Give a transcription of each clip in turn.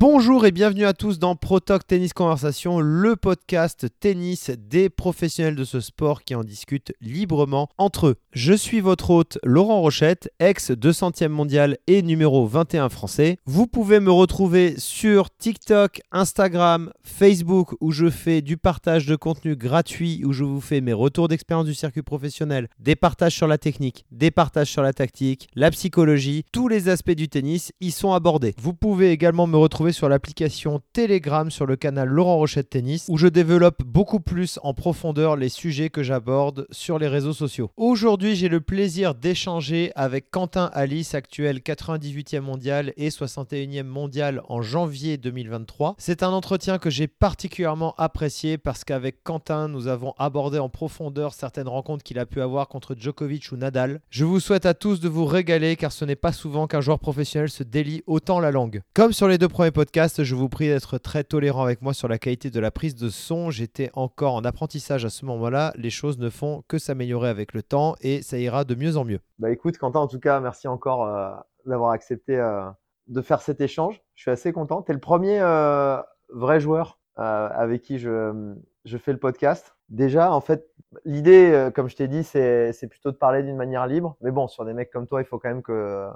Bonjour et bienvenue à tous dans ProTalk Tennis Conversation, le podcast tennis des professionnels de ce sport qui en discutent librement entre eux. Je suis votre hôte Laurent Rochette, ex 200e mondial et numéro 21 français. Vous pouvez me retrouver sur TikTok, Instagram, Facebook où je fais du partage de contenu gratuit, où je vous fais mes retours d'expérience du circuit professionnel, des partages sur la technique, des partages sur la tactique, la psychologie, tous les aspects du tennis y sont abordés. Vous pouvez également me retrouver sur l'application Telegram sur le canal Laurent Rochette Tennis où je développe beaucoup plus en profondeur les sujets que j'aborde sur les réseaux sociaux. Aujourd'hui, j'ai le plaisir d'échanger avec Quentin Alice, actuel 98e mondial et 61e mondial en janvier 2023. C'est un entretien que j'ai particulièrement apprécié parce qu'avec Quentin, nous avons abordé en profondeur certaines rencontres qu'il a pu avoir contre Djokovic ou Nadal. Je vous souhaite à tous de vous régaler car ce n'est pas souvent qu'un joueur professionnel se délie autant la langue. Comme sur les deux premiers podcast, je vous prie d'être très tolérant avec moi sur la qualité de la prise de son. J'étais encore en apprentissage à ce moment-là. Les choses ne font que s'améliorer avec le temps et ça ira de mieux en mieux. Bah écoute, Quentin, en tout cas, merci encore euh, d'avoir accepté euh, de faire cet échange. Je suis assez content. Tu es le premier euh, vrai joueur avec qui je, fais le podcast. Déjà, en fait, l'idée, comme je t'ai dit, c'est plutôt de parler d'une manière libre. Mais bon, sur des mecs comme toi, il faut quand même que,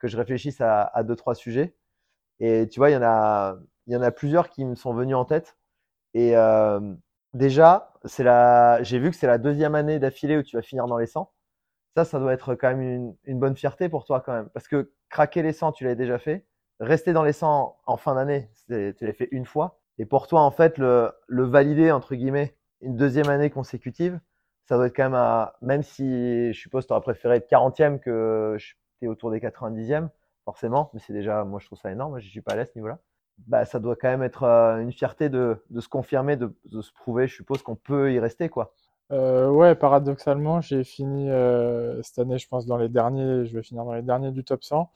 que je réfléchisse à, à deux, trois sujets. Et tu vois, il y en a, il y en a plusieurs qui me sont venus en tête. Et euh, déjà, c'est la, j'ai vu que c'est la deuxième année d'affilée où tu vas finir dans les 100. Ça, ça doit être quand même une, une bonne fierté pour toi quand même. Parce que craquer les 100, tu l'avais déjà fait. Rester dans les 100 en fin d'année, tu l'as fait une fois. Et pour toi, en fait, le, le valider, entre guillemets, une deuxième année consécutive, ça doit être quand même à, même si je suppose tu aurais préféré être 40e que es autour des 90e, forcément, mais c'est déjà, moi je trouve ça énorme, je suis pas à ce niveau-là. Bah, ça doit quand même être euh, une fierté de, se confirmer, de, de, se prouver, je suppose qu'on peut y rester, quoi. Euh, ouais, paradoxalement, j'ai fini euh, cette année, je pense, dans les derniers, je vais finir dans les derniers du top 100,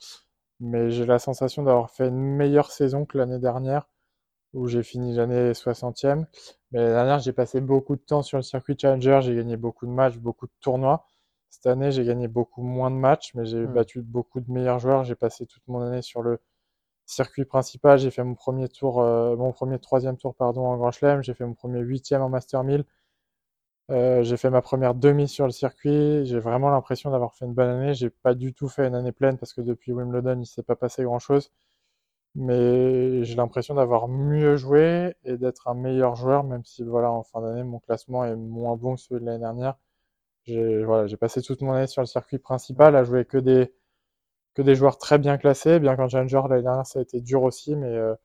mais j'ai la sensation d'avoir fait une meilleure saison que l'année dernière, où j'ai fini l'année 60e. Mais l'année dernière, j'ai passé beaucoup de temps sur le circuit Challenger, j'ai gagné beaucoup de matchs, beaucoup de tournois. Cette année, j'ai gagné beaucoup moins de matchs, mais j'ai mmh. battu beaucoup de meilleurs joueurs. J'ai passé toute mon année sur le circuit principal. J'ai fait mon premier tour, euh, mon premier troisième tour, pardon, en Grand Chelem. J'ai fait mon premier huitième en Master 1000. Euh, j'ai fait ma première demi sur le circuit. J'ai vraiment l'impression d'avoir fait une bonne année. J'ai pas du tout fait une année pleine parce que depuis Wimbledon, il s'est pas passé grand chose. Mais j'ai l'impression d'avoir mieux joué et d'être un meilleur joueur, même si voilà, en fin d'année, mon classement est moins bon que celui de l'année dernière. J'ai voilà, j'ai passé toute mon année sur le circuit principal à jouer que des que des joueurs très bien classés. Bien qu'en Challenger l'année dernière ça a été dur aussi, mais euh,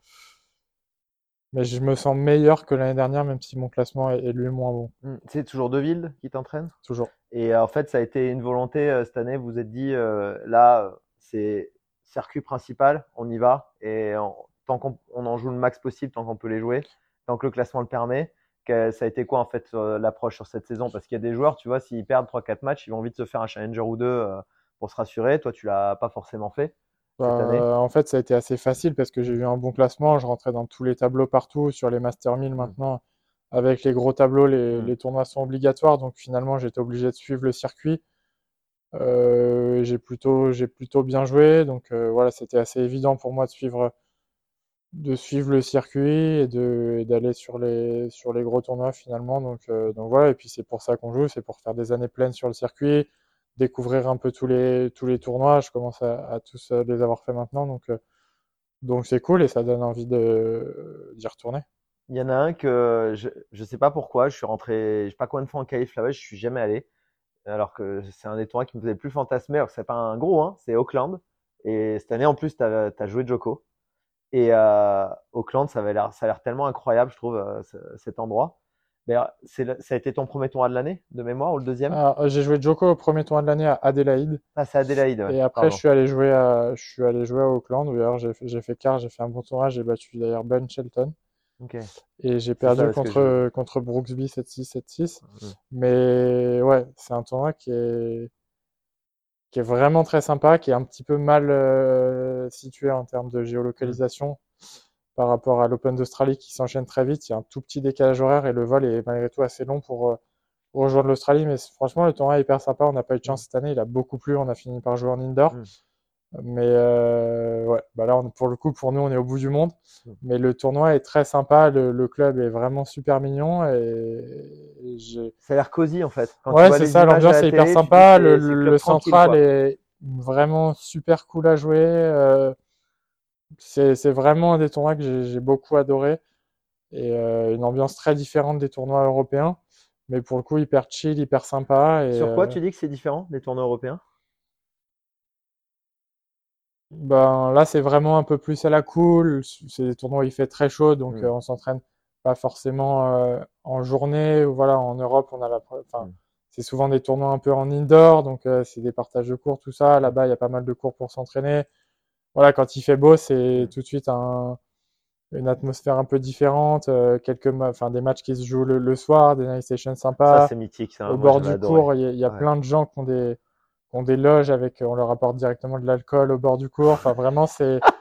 mais je me sens meilleur que l'année dernière, même si mon classement est, lui moins bon. C'est toujours Deville qui t'entraîne? Toujours. Et euh, en fait, ça a été une volonté euh, cette année. Vous vous êtes dit, là, c'est circuit principal, on y va. Et tant qu'on on en joue le max possible, tant qu'on peut les jouer, tant que le classement le permet ça a été quoi en fait l'approche sur cette saison? Parce qu'il y a des joueurs, tu vois, s'ils perdent 3-4 matchs, ils vont vite se faire un challenger ou deux euh, pour se rassurer. Toi, tu l'as pas forcément fait. Bah, en fait, ça a été assez facile parce que j'ai eu un bon classement. Je rentrais dans tous les tableaux partout, sur les Master 1000 mmh. maintenant. Avec les gros tableaux, les, mmh. les tournois sont obligatoires. Donc finalement, j'étais obligé de suivre le circuit. Euh, j'ai plutôt, plutôt bien joué. Donc euh, voilà, c'était assez évident pour moi de suivre de suivre le circuit et d'aller sur les sur les gros tournois finalement. Donc euh, donc voilà. Et puis c'est pour ça qu'on joue. C'est pour faire des années pleines sur le circuit découvrir un peu tous les tous les tournois. Je commence à, à tous euh, les avoir fait maintenant. Donc euh, donc c'est cool et ça donne envie de d'y retourner. Il y en a un que je je sais pas pourquoi. Je suis rentré je sais pas combien de fois en qualif là-bas. Je suis jamais allé. Alors que c'est un des tournois qui me faisait plus fantasmer. Alors que c'est pas un gros hein. C'est Auckland. Et cette année en plus tu as, as joué Joko et euh, Auckland, ça, avait l'air, ça a l'air tellement incroyable, je trouve, euh, cet endroit. c'est, ça a été ton premier tournoi de l'année, de mémoire, ou le deuxième? Euh, J'ai joué Joko au premier tournoi de l'année à Adélaïde. Ah, c'est Adélaïde. Et après, je suis allé jouer à, je suis allé jouer à Auckland. D'ailleurs, j'ai fait, j'ai fait quart, j'ai fait un bon tournoi. J'ai battu d'ailleurs Ben Shelton. Okay. Et j'ai perdu contre, contre Brooksby 7-6, 7-6. Mais ouais, c'est un tournoi qui est, qui est vraiment très sympa, qui est un petit peu mal euh, situé en termes de géolocalisation par rapport à l'Open d'Australie qui s'enchaîne très vite. Il y a un tout petit décalage horaire et le vol est malgré tout assez long pour, euh, rejoindre l'Australie. Mais franchement, le tournoi est hyper sympa. On n'a pas eu de chance cette année. Il a beaucoup plu. On a fini par jouer en indoor. Mais euh, ouais, bah là, on- pour le coup, pour nous, on est au bout du monde. Mais le tournoi est très sympa. Le, le club est vraiment super mignon. Et Ça a l'air cosy en fait. Quand Ouais, c'est ça, l'ambiance la est hyper sympa. Le, central quoi. est vraiment super cool à jouer. euh, c'est, vraiment un des tournois que j'ai, beaucoup adoré. Et euh, une ambiance très différente des tournois européens. Mais pour le coup, hyper chill, hyper sympa. Et, Sur quoi euh, tu dis que c'est différent des tournois européens? Ben là, c'est vraiment un peu plus à la cool. C'est des tournois où il fait très chaud, donc Mm. euh, on s'entraîne pas forcément euh, en journée. Ou voilà, en Europe, on a la, enfin, Mm. c'est souvent des tournois un peu en indoor, donc euh, c'est des partages de cours, tout ça. Là-bas, il y a pas mal de cours pour s'entraîner. Voilà, quand il fait beau, c'est Mm. tout de suite un, une atmosphère un peu différente. euh, quelques, enfin, des matchs qui se jouent le, le soir, des night sessions Ça, sympas. c'est mythique. Ça, Au moi, bord du cours, il y a, il y a Ouais. plein de gens qui ont des, qui ont des loges avec, on leur apporte directement de l'alcool au bord du cours. Enfin, vraiment, c'est,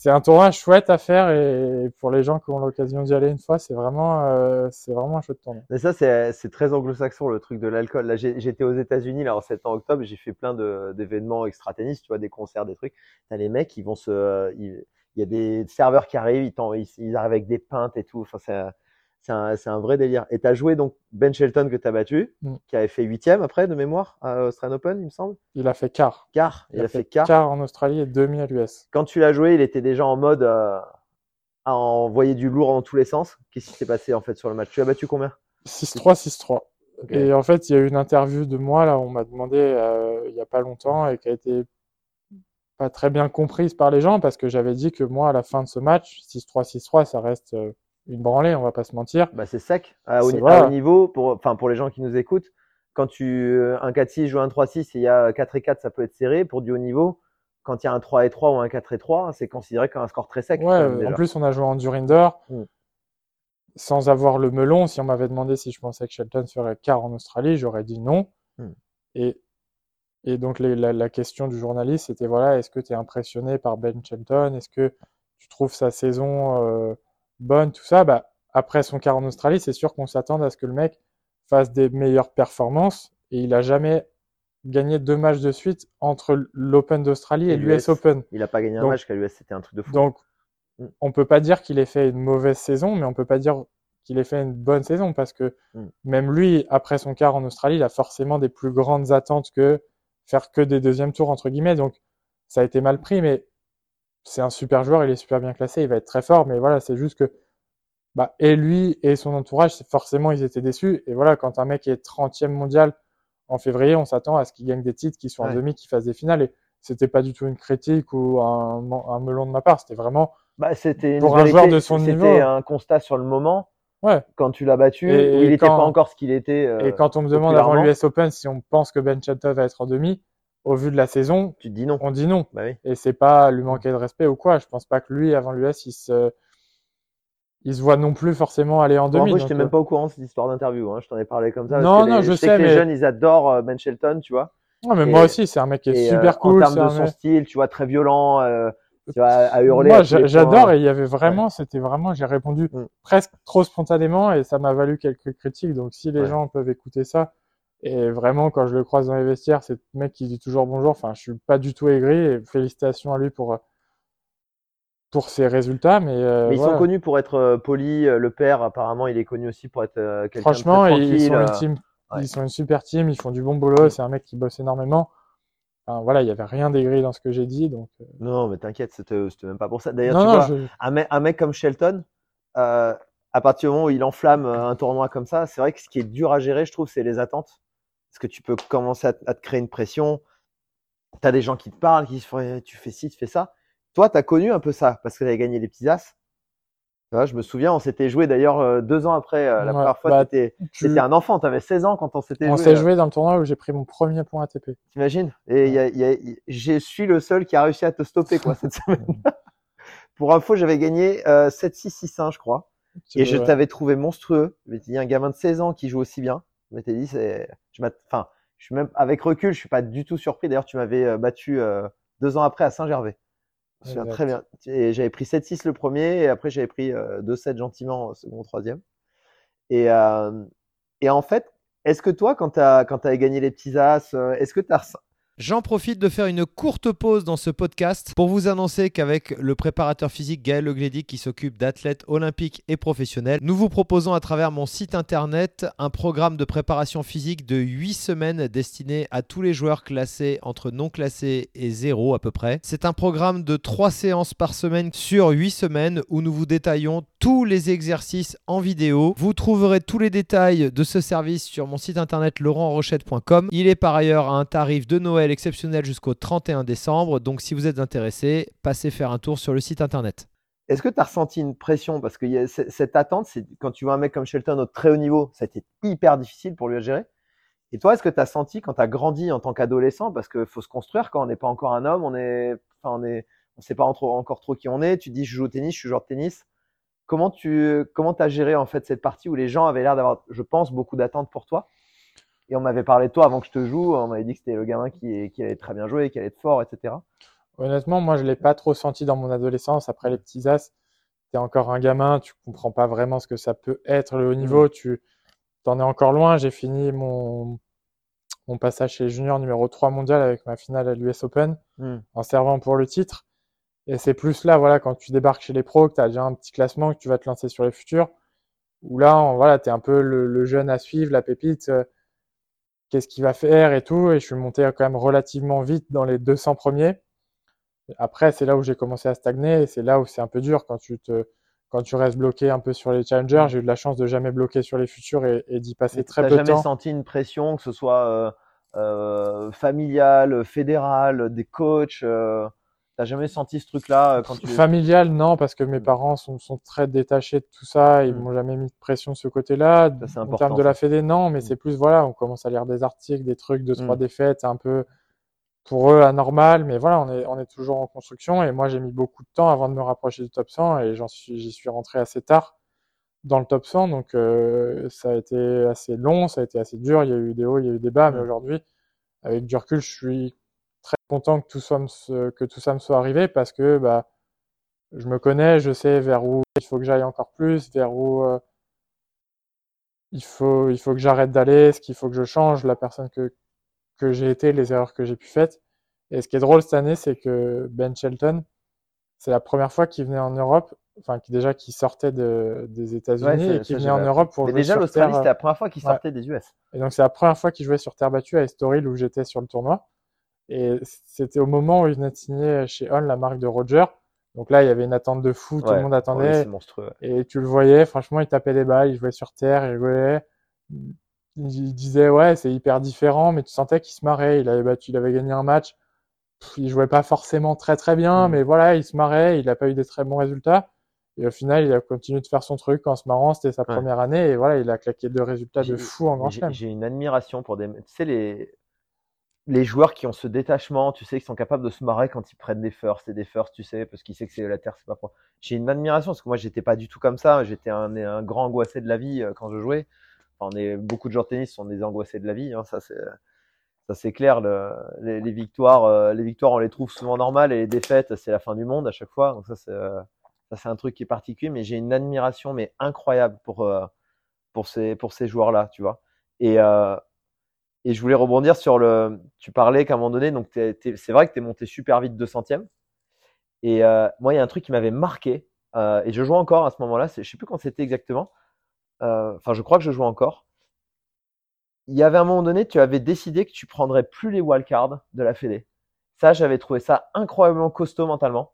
c'est un tournoi chouette à faire et pour les gens qui ont l'occasion d'y aller une fois, c'est vraiment, euh, c'est vraiment un chouette tournoi. Mais ça, c'est très anglo-saxon, le truc de l'alcool. Là, j'étais aux États-Unis, là, en septembre, octobre, j'ai fait plein d'événements extra-tennis, tu vois, des concerts, des trucs. T'as les mecs, ils vont se, ils- il y a des serveurs qui arrivent, ils, ils, ils arrivent avec des pintes et tout. Enfin, c'est un, vrai délire. Et t'as joué donc Ben Shelton que t'as battu, Mm. qui avait fait huitième après de mémoire à Australian Open, il me semble. Il a fait quart. Quart, il, a fait quart. quart en Australie et demi à l'US. Quand tu l'as joué, il était déjà en mode euh, à envoyer du lourd dans tous les sens. Qu'est-ce qui s'est passé en fait sur le match? Tu as battu combien? 6-3, 6-3. Ok. Et en fait, il y a eu une interview de moi, là, on m'a demandé euh, il y a pas longtemps et qui a été pas très bien comprise par les gens parce que j'avais dit que moi, à la fin de ce match, 6-3, 6-3, ça reste euh, une branlée, on va pas se mentir. Bah, c'est sec. À à haut niveau, pour, enfin, pour les gens qui nous écoutent, quand tu, euh, un 4-6 joue un 3-6 et il y a 4 et 4, ça peut être serré. Pour du haut niveau, quand il y a un 3 et 3 ou un 4 et 3, c'est considéré comme un score très sec. Ouais, même, euh, en plus, on a joué en Durinder Mm. sans avoir le melon. Si on m'avait demandé si je pensais que Shelton ferait quart en Australie, j'aurais dit non. Mm. Et, et donc, les- la, la question du journaliste, c'était voilà, est-ce que tu es impressionné par Ben Shelton? Est-ce que tu trouves sa saison euh, bonne Tout ça, bah, après son quart en Australie, c'est sûr qu'on s'attend à ce que le mec fasse des meilleures performances. Et il a jamais gagné deux matchs de suite entre l'Open d'Australie Et et l'US. Open. Il a pas gagné un Donc- match qu'à l'US, c'était un truc de fou. Donc, Mm. on peut pas dire qu'il ait fait une mauvaise saison, mais on peut pas dire qu'il ait fait une bonne saison parce que Mm. même lui, après son quart en Australie, il a forcément des plus grandes attentes que faire que des deuxièmes tours, entre guillemets. Donc, ça a été mal pris, mais c'est un super joueur, il est super bien classé, il va être très fort, mais voilà, c'est juste que, bah, et lui et son entourage, forcément, ils étaient déçus. Et voilà, quand un mec est 30e mondial en février, on s'attend à ce qu'il gagne des titres, qu'il soit en Ouais. demi, qu'il fasse des finales. Et c'était pas du tout une critique ou un, un melon de ma part, c'était vraiment, Bah, c'était Pour un joueur de son c'était niveau. un constat sur le moment. ouais. Quand tu l'as battu, Et- où il n'était pas encore ce qu'il était. euh, Et quand on me demande avant l'US Open si on pense que Ben Shelton va être en demi, au vu de la saison, tu dis non. on dit non. Bah oui. Et c'est pas lui manquer de respect ou quoi. Je pense pas que lui, avant l'US, il se, il se voit non plus forcément aller en Pour demi. info, donc, j'étais euh, même pas au courant de cette histoire d'interview. Hein. Je t'en ai parlé comme ça. parce Non, que non, les- je sais sais, que les mais- jeunes, ils adorent euh, Ben Shelton, tu vois. ouais, mais et- moi aussi, c'est un mec qui est Et, super euh, cool. En termes de son mec- style, tu vois, très violent, euh, tu vois, à hurler. Moi, les j'adore et il y avait vraiment, c'était vraiment, j'ai répondu Mm. presque trop spontanément et ça m'a valu quelques critiques. Donc, si les Ouais. gens peuvent écouter ça, et vraiment, quand je le croise dans les vestiaires, c'est le mec qui dit toujours bonjour. Enfin, je suis pas du tout aigri et félicitations à lui pour, euh, pour ses résultats. Mais, euh, Mais ils sont connus pour être euh, polis. Le père, apparemment, il est connu aussi pour être euh, quelqu'un de très Franchement, ils, sont une team, ouais. ils sont une super team, ils font du bon boulot. C'est un mec qui bosse énormément. Enfin, voilà, il y avait rien d'aigri dans ce que j'ai dit. Donc, Non, mais t'inquiète, c'était même pas pour ça. D'ailleurs, tu non, vois, je- un, mec, un mec comme Shelton, euh, à partir du moment où il enflamme un tournoi comme ça, c'est vrai que ce qui est dur à gérer, je trouve, c'est les attentes. Parce que tu peux commencer à, te- à te créer une pression. Tu as des gens qui te parlent, qui se font tu fais ci, tu fais ça. Toi, tu as connu un peu ça parce que tu avais gagné les petits as. Vois, je me souviens, on s'était joué d'ailleurs euh, deux ans après euh, la Ouais, première fois. bah, tu- t'étais un enfant, tu avais 16 ans quand on s'était on joué. s'est euh, joué dans le tournoi où j'ai pris mon premier point ATP. T'imagines? Et il y a- il y a- il- je suis le seul qui a réussi à te stopper quoi cette semaine. Pour info, j'avais gagné euh, 7-6-6-1, je crois. Et je Ouais. t'avais trouvé monstrueux. Je m'étais dit, un gamin de 16 ans qui joue aussi bien. Je m'étais dit, c'est, je enfin, je suis même, avec recul, je suis pas du tout surpris. D'ailleurs, tu m'avais euh, battu euh, deux ans après à Saint-Gervais. Je me souviens Exact. très bien. Et j'avais pris 7-6 le premier, et après, j'avais pris euh, 2-7 gentiment au second, troisième. Et, euh, et en fait, est-ce que toi, quand tu t'avais gagné les petits as, euh, est-ce que tu as, J'en profite de faire une courte pause dans ce podcast pour vous annoncer qu'avec le préparateur physique Gaël Leglédic qui s'occupe d'athlètes olympiques et professionnels, nous vous proposons à travers mon site internet un programme de préparation physique de 8 semaines destiné à tous les joueurs classés entre non classés et zéro à peu près. C'est un programme de 3 séances par semaine sur 8 semaines où nous vous détaillons tous les exercices en vidéo. Vous trouverez tous les détails de ce service sur mon site internet laurentrochette.com. Il est par ailleurs à un tarif de Noël exceptionnel jusqu'au 31 décembre. Donc si vous êtes intéressé, passez faire un tour sur le site internet. Est-ce que tu as ressenti une pression? Parce que y a cette attente, c'est quand tu vois un mec comme Shelton au très haut niveau, ça a été hyper difficile pour lui à gérer. Et toi, est-ce que tu as senti quand tu as grandi en tant qu'adolescent, parce qu'il faut se construire quand on n'est pas encore un homme, on est, enfin, on est, on sait pas encore trop qui on est. Tu dis, je joue au tennis, je suis joueur de tennis. Comment tu, comment as géré en fait cette partie où les gens avaient l'air d'avoir, je pense, beaucoup d'attentes pour toi? Et on m'avait parlé de toi avant que je te joue. On m'avait dit que c'était le gamin qui, qui allait très bien jouer, qui allait être fort, etc. Honnêtement, moi, je l'ai pas trop senti dans mon adolescence. Après les petits as, tu es encore un gamin, tu comprends pas vraiment ce que ça peut être le haut mmh. niveau. Tu en es encore loin. J'ai fini mon, mon passage chez junior numéro 3 mondial avec ma finale à l'US Open mmh. en servant pour le titre. Et c'est plus là, voilà, quand tu débarques chez les pros, que tu as déjà un petit classement, que tu vas te lancer sur les futurs, où là, voilà, tu es un peu le, le, jeune à suivre, la pépite. Euh, qu'est-ce qu'il va faire et tout. Et je suis monté quand même relativement vite dans les 200 premiers. Après, c'est là où j'ai commencé à stagner et c'est là où c'est un peu dur quand tu te, quand tu restes bloqué un peu sur les challengers. J'ai eu de la chance de jamais bloquer sur les futurs et, d'y passer très peu de temps. T'as jamais senti une pression, que ce soit euh, euh, familiale, fédérale, des coachs euh, T'as jamais senti ce truc-là euh, quand tu familial non parce que mes parents sont, sont très détachés de tout ça. Ils mm. m'ont jamais mis de pression de ce côté-là. En termes de la fédé non mais mm. c'est plus voilà on commence à lire des articles des trucs deux trois mm. défaites un peu pour eux anormal mais voilà on est on est toujours en construction. Et moi j'ai mis beaucoup de temps avant de me rapprocher du top 100 et j'en suis j'y suis rentré assez tard dans le top 100 donc euh, ça a été assez long ça a été assez dur. Il y a eu des hauts il y a eu des bas mais aujourd'hui avec du recul je suis très content que tout, ça me, que tout ça me soit arrivé parce que bah, je me connais, je sais vers où il faut que j'aille encore plus, vers où euh, il, faut, il faut que j'arrête d'aller, ce qu'il faut que je change, la personne que, que j'ai été, les erreurs que j'ai pu faire. Et ce qui est drôle cette année, c'est que Ben Shelton, c'est la première fois qu'il venait en Europe, enfin qui déjà qui sortait de, des États-Unis et qui venait en Europe pour Mais déjà l'Australie, c'était la première fois qu'il sortait des US. Et donc c'est la première fois qu'il jouait sur terre battue à Estoril où j'étais sur le tournoi. Et c'était au moment où il venait de signer chez On la marque de Roger. Donc là, il y avait une attente de fou, tout le monde attendait. monstrueux. Et tu le voyais, franchement, il tapait des balles, il jouait sur terre, il rigolait. Il disait, ouais, c'est hyper différent, mais tu sentais qu'il se marrait. Il avait battu, il avait gagné un match. il jouait pas forcément très très bien, mm. mais voilà, il se marrait, il n'a pas eu des très bons résultats. Et au final, il a continué de faire son truc en se marrant. C'était sa première année. Et voilà, il a claqué deux résultats de fou en Grand Chelem. J'ai une admiration pour des. Tu sais, les, les joueurs qui ont ce détachement, tu sais, qui sont capables de se marrer quand ils prennent des firsts et des firsts, tu sais, parce qu'ils savent que c'est la terre, c'est pas propre. J'ai une admiration parce que moi, j'étais pas du tout comme ça. J'étais un, grand angoissé de la vie euh, quand je jouais. Enfin, beaucoup de joueurs de tennis sont des angoissés de la vie. Hein, ça, c'est ça, c'est clair. Le, les, victoires, euh, les victoires, on les trouve souvent normales et les défaites, c'est la fin du monde à chaque fois. Donc ça, c'est euh, ça, c'est un truc qui est particulier. Mais j'ai une admiration, mais incroyable pour pour ces pour ces joueurs-là, tu vois. Et et je voulais rebondir sur le. Tu parlais qu'à un moment donné, donc c'est vrai que tu es monté super vite 200 centièmes. Et euh, moi, il y a un truc qui m'avait marqué, euh, et je jouais encore à ce moment-là, je sais plus quand c'était exactement. Euh, enfin, je crois que je jouais encore. Il y avait un moment donné, tu avais décidé que tu prendrais plus les wildcards de la Fédé. Ça, j'avais trouvé ça incroyablement costaud mentalement.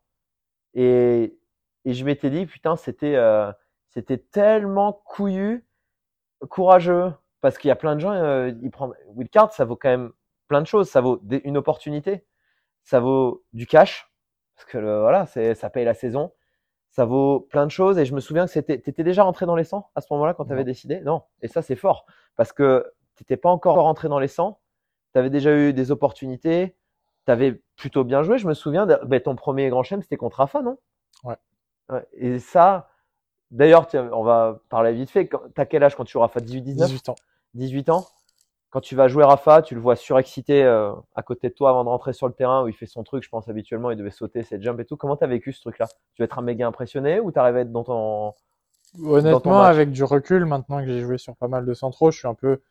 Et, et je m'étais dit, putain, c'était c'était tellement couillu, courageux, parce qu'il y a plein de gens, euh, ils prennent Wildcard, ça vaut quand même plein de choses. Ça vaut une opportunité, ça vaut du cash, parce que voilà, c'est, ça paye la saison. Ça vaut plein de choses. Et je me souviens que c'était, t'étais déjà rentré dans les 100 à ce moment-là quand tu avais décidé? Non. Et ça, c'est fort. Parce que t'étais pas encore rentré dans les 100. Tu avais déjà eu des opportunités. Tu avais plutôt bien joué. Je me souviens, ben, ton premier grand chelem, c'était contre Rafa, non? Ouais. Et ça, d'ailleurs, on va parler vite fait. T'as quel âge quand tu joues Rafa? 18, 19? 18 ans. 18 ans, quand tu vas jouer Rafa, tu le vois surexcité euh, à côté de toi avant de rentrer sur le terrain où il fait son truc, je pense habituellement, il devait sauter ses jumps et tout. Comment t'as vécu ce truc-là? Tu vas être un méga impressionné ou t'arrives à être dans ton... Honnêtement, avec du recul, maintenant que j'ai joué sur pas mal de centraux, je suis un peu...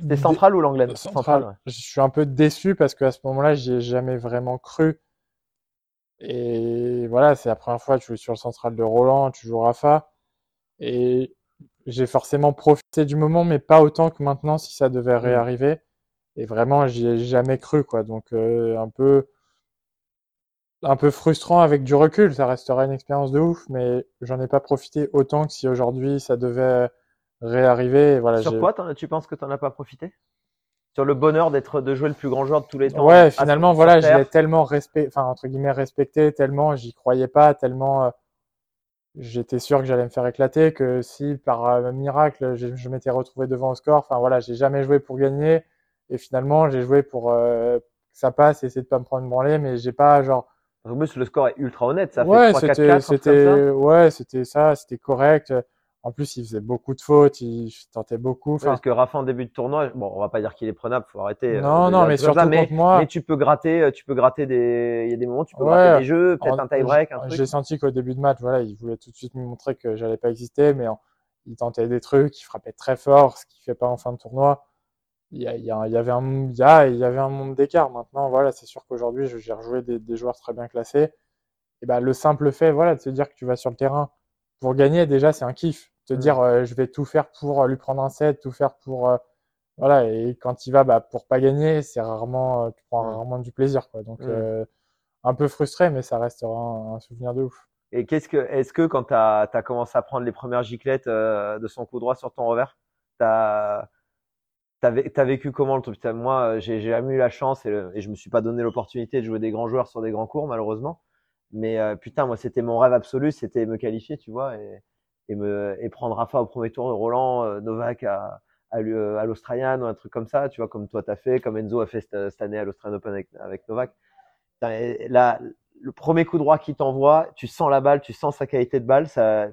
C'était central ou l'Anglaine Central. Je suis un peu déçu parce qu'à ce moment-là, j'y ai jamais vraiment cru. Et voilà, c'est la première fois que tu joues sur le central de Roland, tu joues Rafa. Et j'ai forcément profité du moment, mais pas autant que maintenant si ça devait mmh. réarriver. Et vraiment, j'y ai jamais cru, quoi. Donc, euh, un peu, un peu frustrant avec du recul. Ça restera une expérience de ouf, mais j'en ai pas profité autant que si aujourd'hui ça devait réarriver. Voilà, Sur quoi tu penses que tu n'en as pas profité? Sur le bonheur d'être de jouer le plus grand joueur de tous les temps. Ouais, finalement, voilà, je l'ai tellement respecté, enfin entre guillemets respecté, tellement j'y croyais pas, tellement euh, j'étais sûr que j'allais me faire éclater, que si par euh, miracle je, m'étais retrouvé devant au score, enfin voilà, j'ai jamais joué pour gagner et finalement j'ai joué pour euh, que ça passe et essayer de pas me prendre branlée, mais j'ai pas genre. En plus, le score est ultra honnête, ça ouais, fait 3 c'était, ouais, c'était ça, c'était correct. En plus, il faisait beaucoup de fautes, il tentait beaucoup. parce que Rafa en début de tournoi, bon, on va pas dire qu'il est prenable, faut arrêter. Euh, non, non, mais surtout mais, moi. Mais tu peux gratter, euh, tu peux gratter des, il y a des moments, tu peux gratter des jeux, peut-être un tie break, un truc. J'ai senti qu'au début de match, voilà, il voulait tout de suite me montrer que j'allais pas exister, mais il tentait des trucs, il frappait très fort, ce qu'il fait pas en fin de tournoi. Il y, a, il y, avait un, il y, a, il y avait un monde d'écart. Maintenant, voilà, c'est sûr qu'aujourd'hui, j'ai rejoué des, des, joueurs très bien classés. Et ben, le simple fait, voilà, de se dire que tu vas sur le terrain pour gagner, déjà, c'est un kiff te dire euh, je vais tout faire pour euh, lui prendre un set, tout faire pour euh, voilà et quand il va bah, pour pas gagner, c'est rarement tu prends rarement du plaisir quoi. Donc un peu frustré mais ça restera un, souvenir de ouf. Et qu'est-ce que est-ce que quand tu as, commencé à prendre les premières giclettes de son coup droit sur ton revers, tu as T'as vécu comment le truc? Moi, j'ai jamais eu la chance et, et, je me suis pas donné l'opportunité de jouer des grands joueurs sur des grands cours, malheureusement. Mais putain, moi, c'était mon rêve absolu, c'était me qualifier, tu vois. Et, et, prendre Rafa au premier tour de Roland, euh, Novak à, euh, à l'Australian ou un truc comme ça, tu vois, comme toi t'as fait, comme Enzo a fait cette, année à l'Australian Open avec, Novak. Là, le premier coup droit qui t'envoie, tu sens la balle, tu sens sa qualité de balle, ça,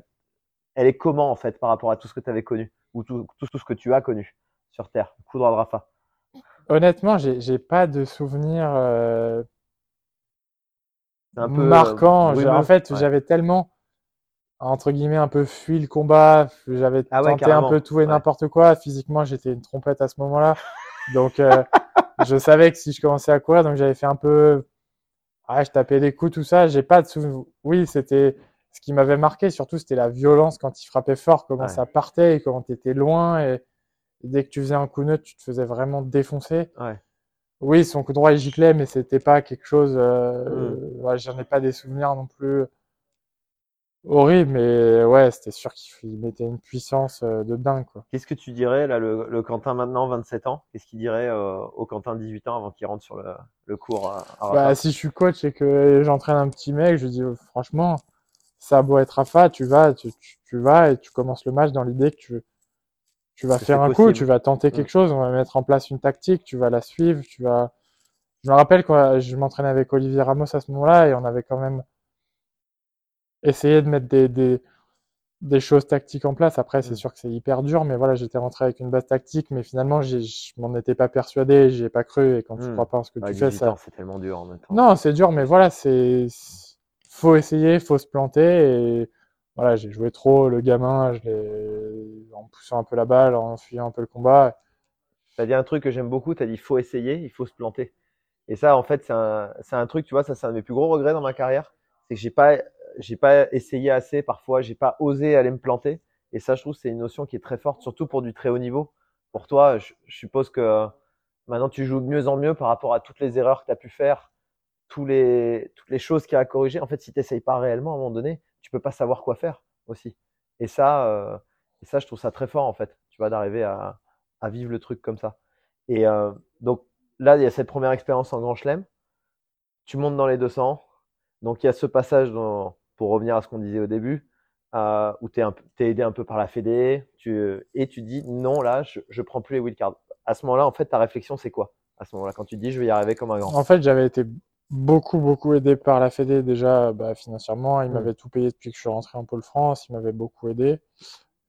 elle est comment en fait par rapport à tout ce que tu avais connu ou tout, tout, ce que tu as connu sur Terre, coup droit de Rafa? Honnêtement, j'ai pas de souvenir euh, un peu marquant. en fait, j'avais tellement entre guillemets un peu fui le combat. J'avais ah tenté un peu tout et n'importe quoi. Physiquement, j'étais une trompette à ce moment-là. Donc, euh, je savais que si je commençais à courir, donc j'avais fait un peu. Ah, je tapais des coups, tout ça. J'ai pas de souvenir. Oui, c'était ce qui m'avait marqué. Surtout, c'était la violence quand il frappait fort, comment ça partait et comment tu étais loin. Et... dès que tu faisais un coup neutre, tu te faisais vraiment défoncer. Oui, son coup droit, il giclait, mais c'était pas quelque chose. Euh... Mmh. J'en ai pas des souvenirs non plus horrible, mais ouais, c'était sûr qu'il mettait une puissance euh, de dingue. Qu'est-ce que tu dirais, là, le, le Quentin maintenant, 27 ans? Qu'est-ce qu'il dirait euh, au Quentin, 18 ans, avant qu'il rentre sur le, le cours à, bah, Si je suis coach et que j'entraîne un petit mec, je dis oh, franchement, ça a beau être Rafa, tu vas, tu, tu, vas et tu commences le match dans l'idée que tu, tu vas faire un coup, tu vas tenter quelque chose, on va mettre en place une tactique, tu vas la suivre, tu vas. Je me rappelle quand je m'entraînais avec Olivier Ramos à ce moment-là et on avait quand même essayer de mettre des, des, des, choses tactiques en place. Après, c'est mm. sûr que c'est hyper dur, mais voilà, j'étais rentré avec une base tactique, mais finalement, je m'en étais pas persuadé, j'y ai pas cru, et quand tu mm. crois pas en ce que tu fais, ça. C'est tellement dur en même temps. Non, c'est dur, mais voilà, c'est. Faut essayer, faut se planter, et voilà, j'ai joué trop le gamin, je en poussant un peu la balle, en fuyant un peu le combat. Tu as dit un truc que j'aime beaucoup, tu as dit faut essayer, il faut se planter. Et ça, en fait, c'est un, un, truc, tu vois, ça, c'est un de mes plus gros regrets dans ma carrière. C'est que j'ai pas j'ai pas essayé assez parfois, j'ai pas osé aller me planter. Et ça, je trouve, c'est une notion qui est très forte, surtout pour du très haut niveau. Pour toi, je, suppose que maintenant tu joues de mieux en mieux par rapport à toutes les erreurs que tu as pu faire, tous les, toutes les choses qu'il y a à corriger. En fait, si tu n'essayes pas réellement, à un moment donné, tu peux pas savoir quoi faire aussi. Et ça, euh, et ça, je trouve ça très fort en fait. Tu vois, d'arriver à, vivre le truc comme ça. Et euh, donc là, il y a cette première expérience en Grand Chelem. Tu montes dans les 200. Donc il y a ce passage pour revenir à ce qu'on disait au début, euh, où tu es, aidé un peu par la Fédé, tu, et tu dis non, là, je, je prends plus les wildcards. À ce moment-là, en fait, ta réflexion, c'est quoi? À ce moment-là, quand tu dis je vais y arriver comme un grand En fait, j'avais été beaucoup, beaucoup aidé par la Fédé déjà bah, financièrement. Il mmh. m'avait tout payé depuis que je suis rentré en Pôle France, il m'avait beaucoup aidé.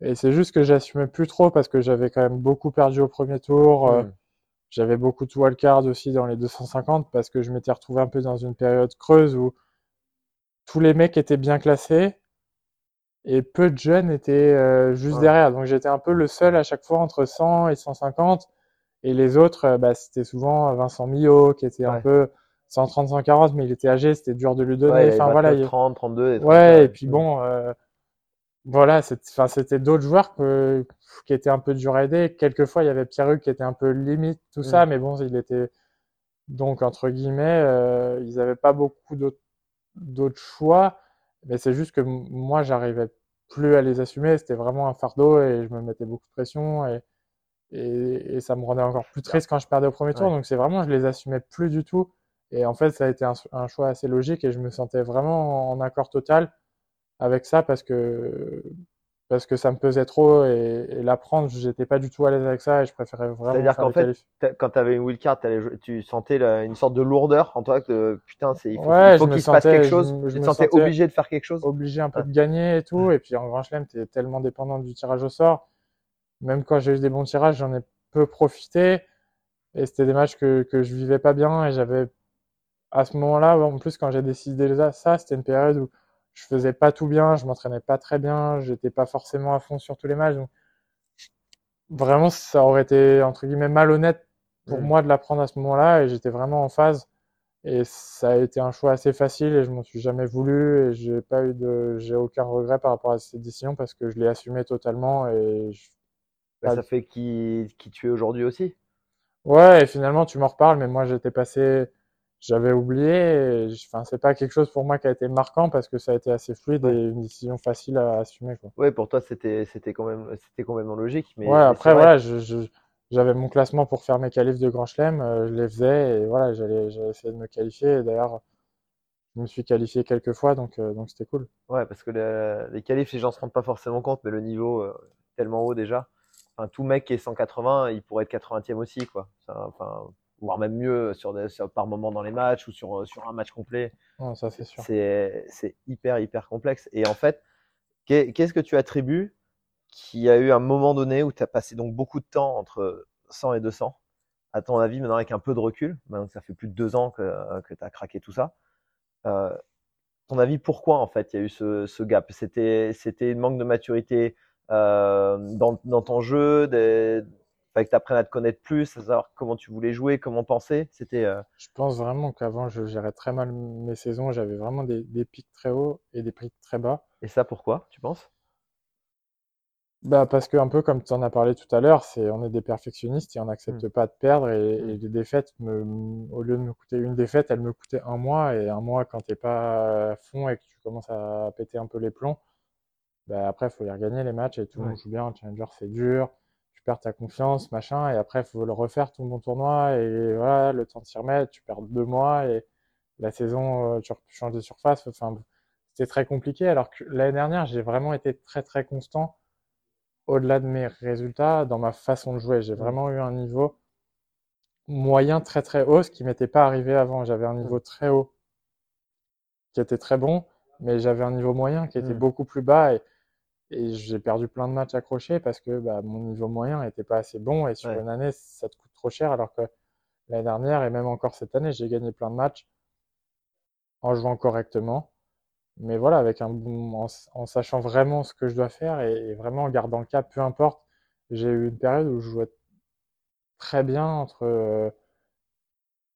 Et c'est juste que j'assumais plus trop parce que j'avais quand même beaucoup perdu au premier tour. Euh, mmh. j'avais beaucoup de wildcards aussi dans les 250 parce que je m'étais retrouvé un peu dans une période creuse où tous les mecs étaient bien classés et peu de jeunes étaient euh, juste derrière. Donc j'étais un peu le seul à chaque fois entre 100 et 150 Et les autres, euh, bah, c'était souvent Vincent Millot, qui était un peu 130, 140, mais il était âgé, c'était dur de lui donner. Ouais, enfin, voilà, 29, il- 30, 32. des trucs Ouais, et ça. puis bon, euh, voilà, c'était d'autres joueurs que, qui étaient un peu durs à aider. Quelquefois, il y avait Pierre-Hugues qui était un peu limite, tout ça, Mm. mais bon, il était donc entre guillemets, euh, ils n'avaient pas beaucoup d'autres choix. Mais c'est juste que moi, j'arrivais plus à les assumer. C'était vraiment un fardeau et je me mettais beaucoup de pression et, et, et ça me rendait encore plus triste quand je perdais au premier tour. Ouais. Donc c'est vraiment, je les assumais plus du tout. Et en fait, ça a été un, un choix assez logique et je me sentais vraiment en accord total avec ça parce que parce que ça me pesait trop et, et l'apprendre, j'étais pas du tout à l'aise avec ça et je préférais vraiment C'est-à-dire qu'en fait, Quand tu avais une wildcard, tu sentais la- une sorte de lourdeur en toi que putain, c'est, il faut, Ouais, qu'il se passe quelque chose. je tu te me sentais sentais- obligé de faire quelque chose. obligé un peu de gagner et tout. Et puis en Grand Chelem, t'es tellement dépendant du tirage au sort. Même quand j'ai eu des bons tirages, j'en ai peu profité. Et c'était des matchs que, que je vivais pas bien. Et j'avais, à ce moment-là, en plus, quand j'ai décidé ça, c'était une période où je faisais pas tout bien, je m'entraînais pas très bien, j'étais pas forcément à fond sur tous les matchs. Donc, vraiment, ça aurait été, entre guillemets, malhonnête pour Mm. moi de l'apprendre à ce moment-là. Et j'étais vraiment en phase. Et ça a été un choix assez facile et je m'en suis jamais voulu et j'ai pas eu de, j'ai aucun regret par rapport à cette décision parce que je l'ai assumé totalement et je- Bah, ça fait qui, qui tu es aujourd'hui aussi? ouais, et finalement tu m'en reparles, mais moi j'étais passé, j'avais oublié enfin, c'est pas quelque chose pour moi qui a été marquant parce que ça a été assez fluide Ouais. et une décision facile à assumer, quoi. Ouais, pour toi, c'était, c'était quand même, c'était complètement logique. Mais, Ouais, après voilà, je- j'avais mon classement pour faire mes qualifs de Grand Chelem, euh, je les faisais et voilà, j'allais, j'allais essayer de me qualifier d'ailleurs je me suis qualifié quelques fois donc, euh, donc c'était cool. Ouais, parce que le- les qualifs, les gens se rendent pas forcément compte, mais le niveau euh, tellement haut déjà. Enfin, tout mec qui est 180, il pourrait être 80e aussi, quoi. Enfin, voire même mieux sur des, sur- par moment dans les matchs ou sur, sur un match complet. Non, ça c'est sûr. C'est, c'est hyper, hyper complexe. Et en fait, qu'est- qu'est-ce que tu attribues qui a eu un moment donné où tu as passé donc beaucoup de temps entre 100 et 200 À ton avis, maintenant avec un peu de recul, maintenant que ça fait plus de deux ans que, que tu as craqué tout ça, euh, ton avis, pourquoi en fait il y a eu ce, ce gap? C'était c'était une manque de maturité euh, dans, dans ton jeu, des, fallait que tu apprennes à te connaître plus, à savoir comment tu voulais jouer, comment penser. C'était euh, Je pense vraiment qu'avant, je gérais très mal mes saisons. J'avais vraiment des, des pics très hauts et des pics très bas. et ça pourquoi Tu penses? Bah, parce que, un peu comme tu en as parlé tout à l'heure, c'est, on est des perfectionnistes et on n'accepte Mm. pas de perdre. Et, Mm. et les défaites, me, au lieu de me coûter une défaite, elles me coûtaient un mois. Et un mois, quand t'es pas à fond et que tu commences à péter un peu les plombs, bah, après, il faut les regagner les matchs et tout le Ouais. monde joue bien. Le challenger, c'est dur. Perds ta confiance, machin. Et après, il faut le refaire ton bon tournoi. Et voilà, le temps de s'y remettre. Tu perds deux mois et la saison, euh, tu changes de surface. Enfin, c'était très compliqué. Alors que l'année dernière, j'ai vraiment été très, très constant au-delà de mes résultats dans ma façon de jouer. J'ai Mm. vraiment eu un niveau moyen très, très haut, ce qui m'était pas arrivé avant. J'avais un niveau très haut qui était très bon, mais j'avais un niveau moyen qui était Mm. beaucoup plus bas et, et j'ai perdu plein de matchs accrochés parce que bah, mon niveau moyen n'était pas assez bon et sur Ouais. une année, ça te coûte trop cher alors que l'année dernière et même encore cette année, j'ai gagné plein de matchs en jouant correctement. Mais voilà, avec un bon, en, en sachant vraiment ce que je dois faire et, et vraiment en gardant le cap, peu importe. J'ai eu une période où je jouais très bien entre, euh,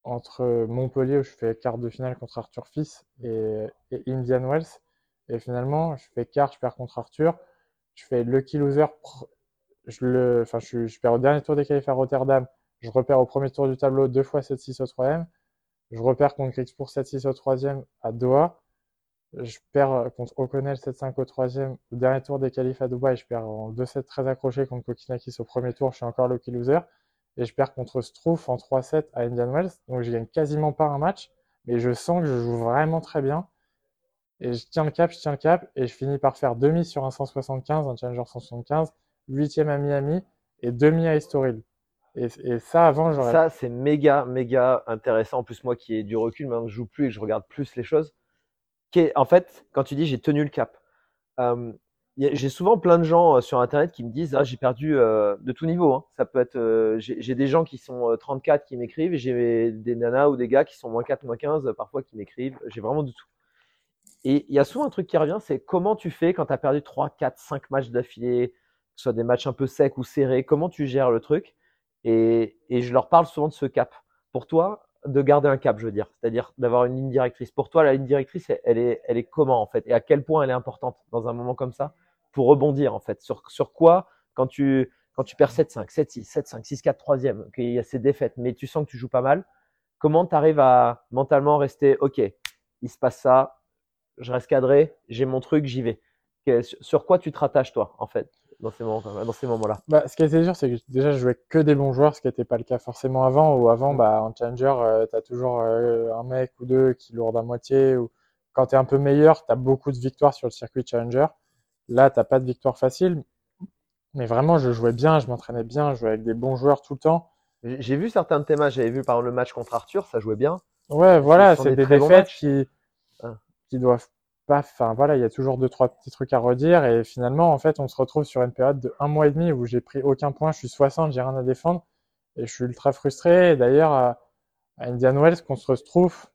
entre Montpellier, où je fais quart de finale contre Arthur Fils, et, et Indian Wells. Et finalement, je fais quart, je perds contre Arthur. Je fais lucky loser. Je, le, enfin, je, je perds au dernier tour des qualifs à Rotterdam. Je repère au premier tour du tableau deux fois 7-6 au troisième. Je repère contre Grixpour 7-6 au troisième à Doha. Je perds contre O'Connell 7-5 au troisième. Au dernier tour des qualifs à Dubaï, je perds en 2-7 très accroché contre Kokinakis au premier tour. Je suis encore lucky loser. Et je perds contre Struff en 3-7 à Indian Wells. Donc je gagne quasiment pas un match. Mais je sens que je joue vraiment très bien. Et je tiens le cap, je tiens le cap. Et je finis par faire demi sur un 175, un Challenger 175, huitième à Miami et demi à Estoril. Et, ça, avant, j'aurais Ça, c'est méga, méga intéressant. En plus, moi qui ai du recul, maintenant que je joue plus et que je regarde plus les choses. En fait, quand tu dis j'ai tenu le cap, euh, j'ai souvent plein de gens euh, sur Internet qui me disent ah, j'ai perdu euh, de tout niveau. hein. Ça peut être, j'ai des gens qui sont euh, 34 qui m'écrivent j'ai des nanas ou des gars qui sont moins 4, moins 15 euh, parfois qui m'écrivent. J'ai vraiment de tout. Et il y a souvent un truc qui revient, c'est comment tu fais quand tu as perdu 3, 4, 5 matchs d'affilée, que ce soit des matchs un peu secs ou serrés, comment tu gères le truc Et, et je leur parle souvent de ce cap. Pour toi, de garder un cap, je veux dire, c'est-à-dire d'avoir une ligne directrice. Pour toi, la ligne directrice, elle est, elle est comment en fait? Et à quel point elle est importante dans un moment comme ça pour rebondir en fait? Sur, sur quoi, quand tu, quand tu perds 7-5, 7-6, 7-5, 6-4, 3 qu'il y a ces défaites, mais tu sens que tu joues pas mal, comment tu arrives à mentalement rester, OK, il se passe ça, je reste cadré, j'ai mon truc, j'y vais. Sur quoi tu te rattaches toi, en fait, dans ces moments, dans ces moments-là? Bah, Ce qui était sûr, c'est que déjà, je jouais que des bons joueurs, ce qui n'était pas le cas forcément avant. Ou avant, bah, en challenger, euh, tu as toujours euh, un mec ou deux qui lourdent à moitié. Ou quand tu es un peu meilleur, tu as beaucoup de victoires sur le circuit challenger. Là, tu pas de victoire facile. Mais vraiment, je jouais bien, je m'entraînais bien, je jouais avec des bons joueurs tout le temps. J'ai vu certains de tes matchs, j'avais vu par exemple le match contre Arthur, ça jouait bien. Ouais, voilà, c'est des, défaites qui. Qui doivent pas. Enfin, voilà, il y a toujours deux, trois petits trucs à redire. Et finalement, en fait, on se retrouve sur une période de un mois et demi où j'ai pris aucun point, je suis 60, j'ai rien à défendre. Et je suis ultra frustré. D'ailleurs, à, Indian Wells, qu'on se retrouve,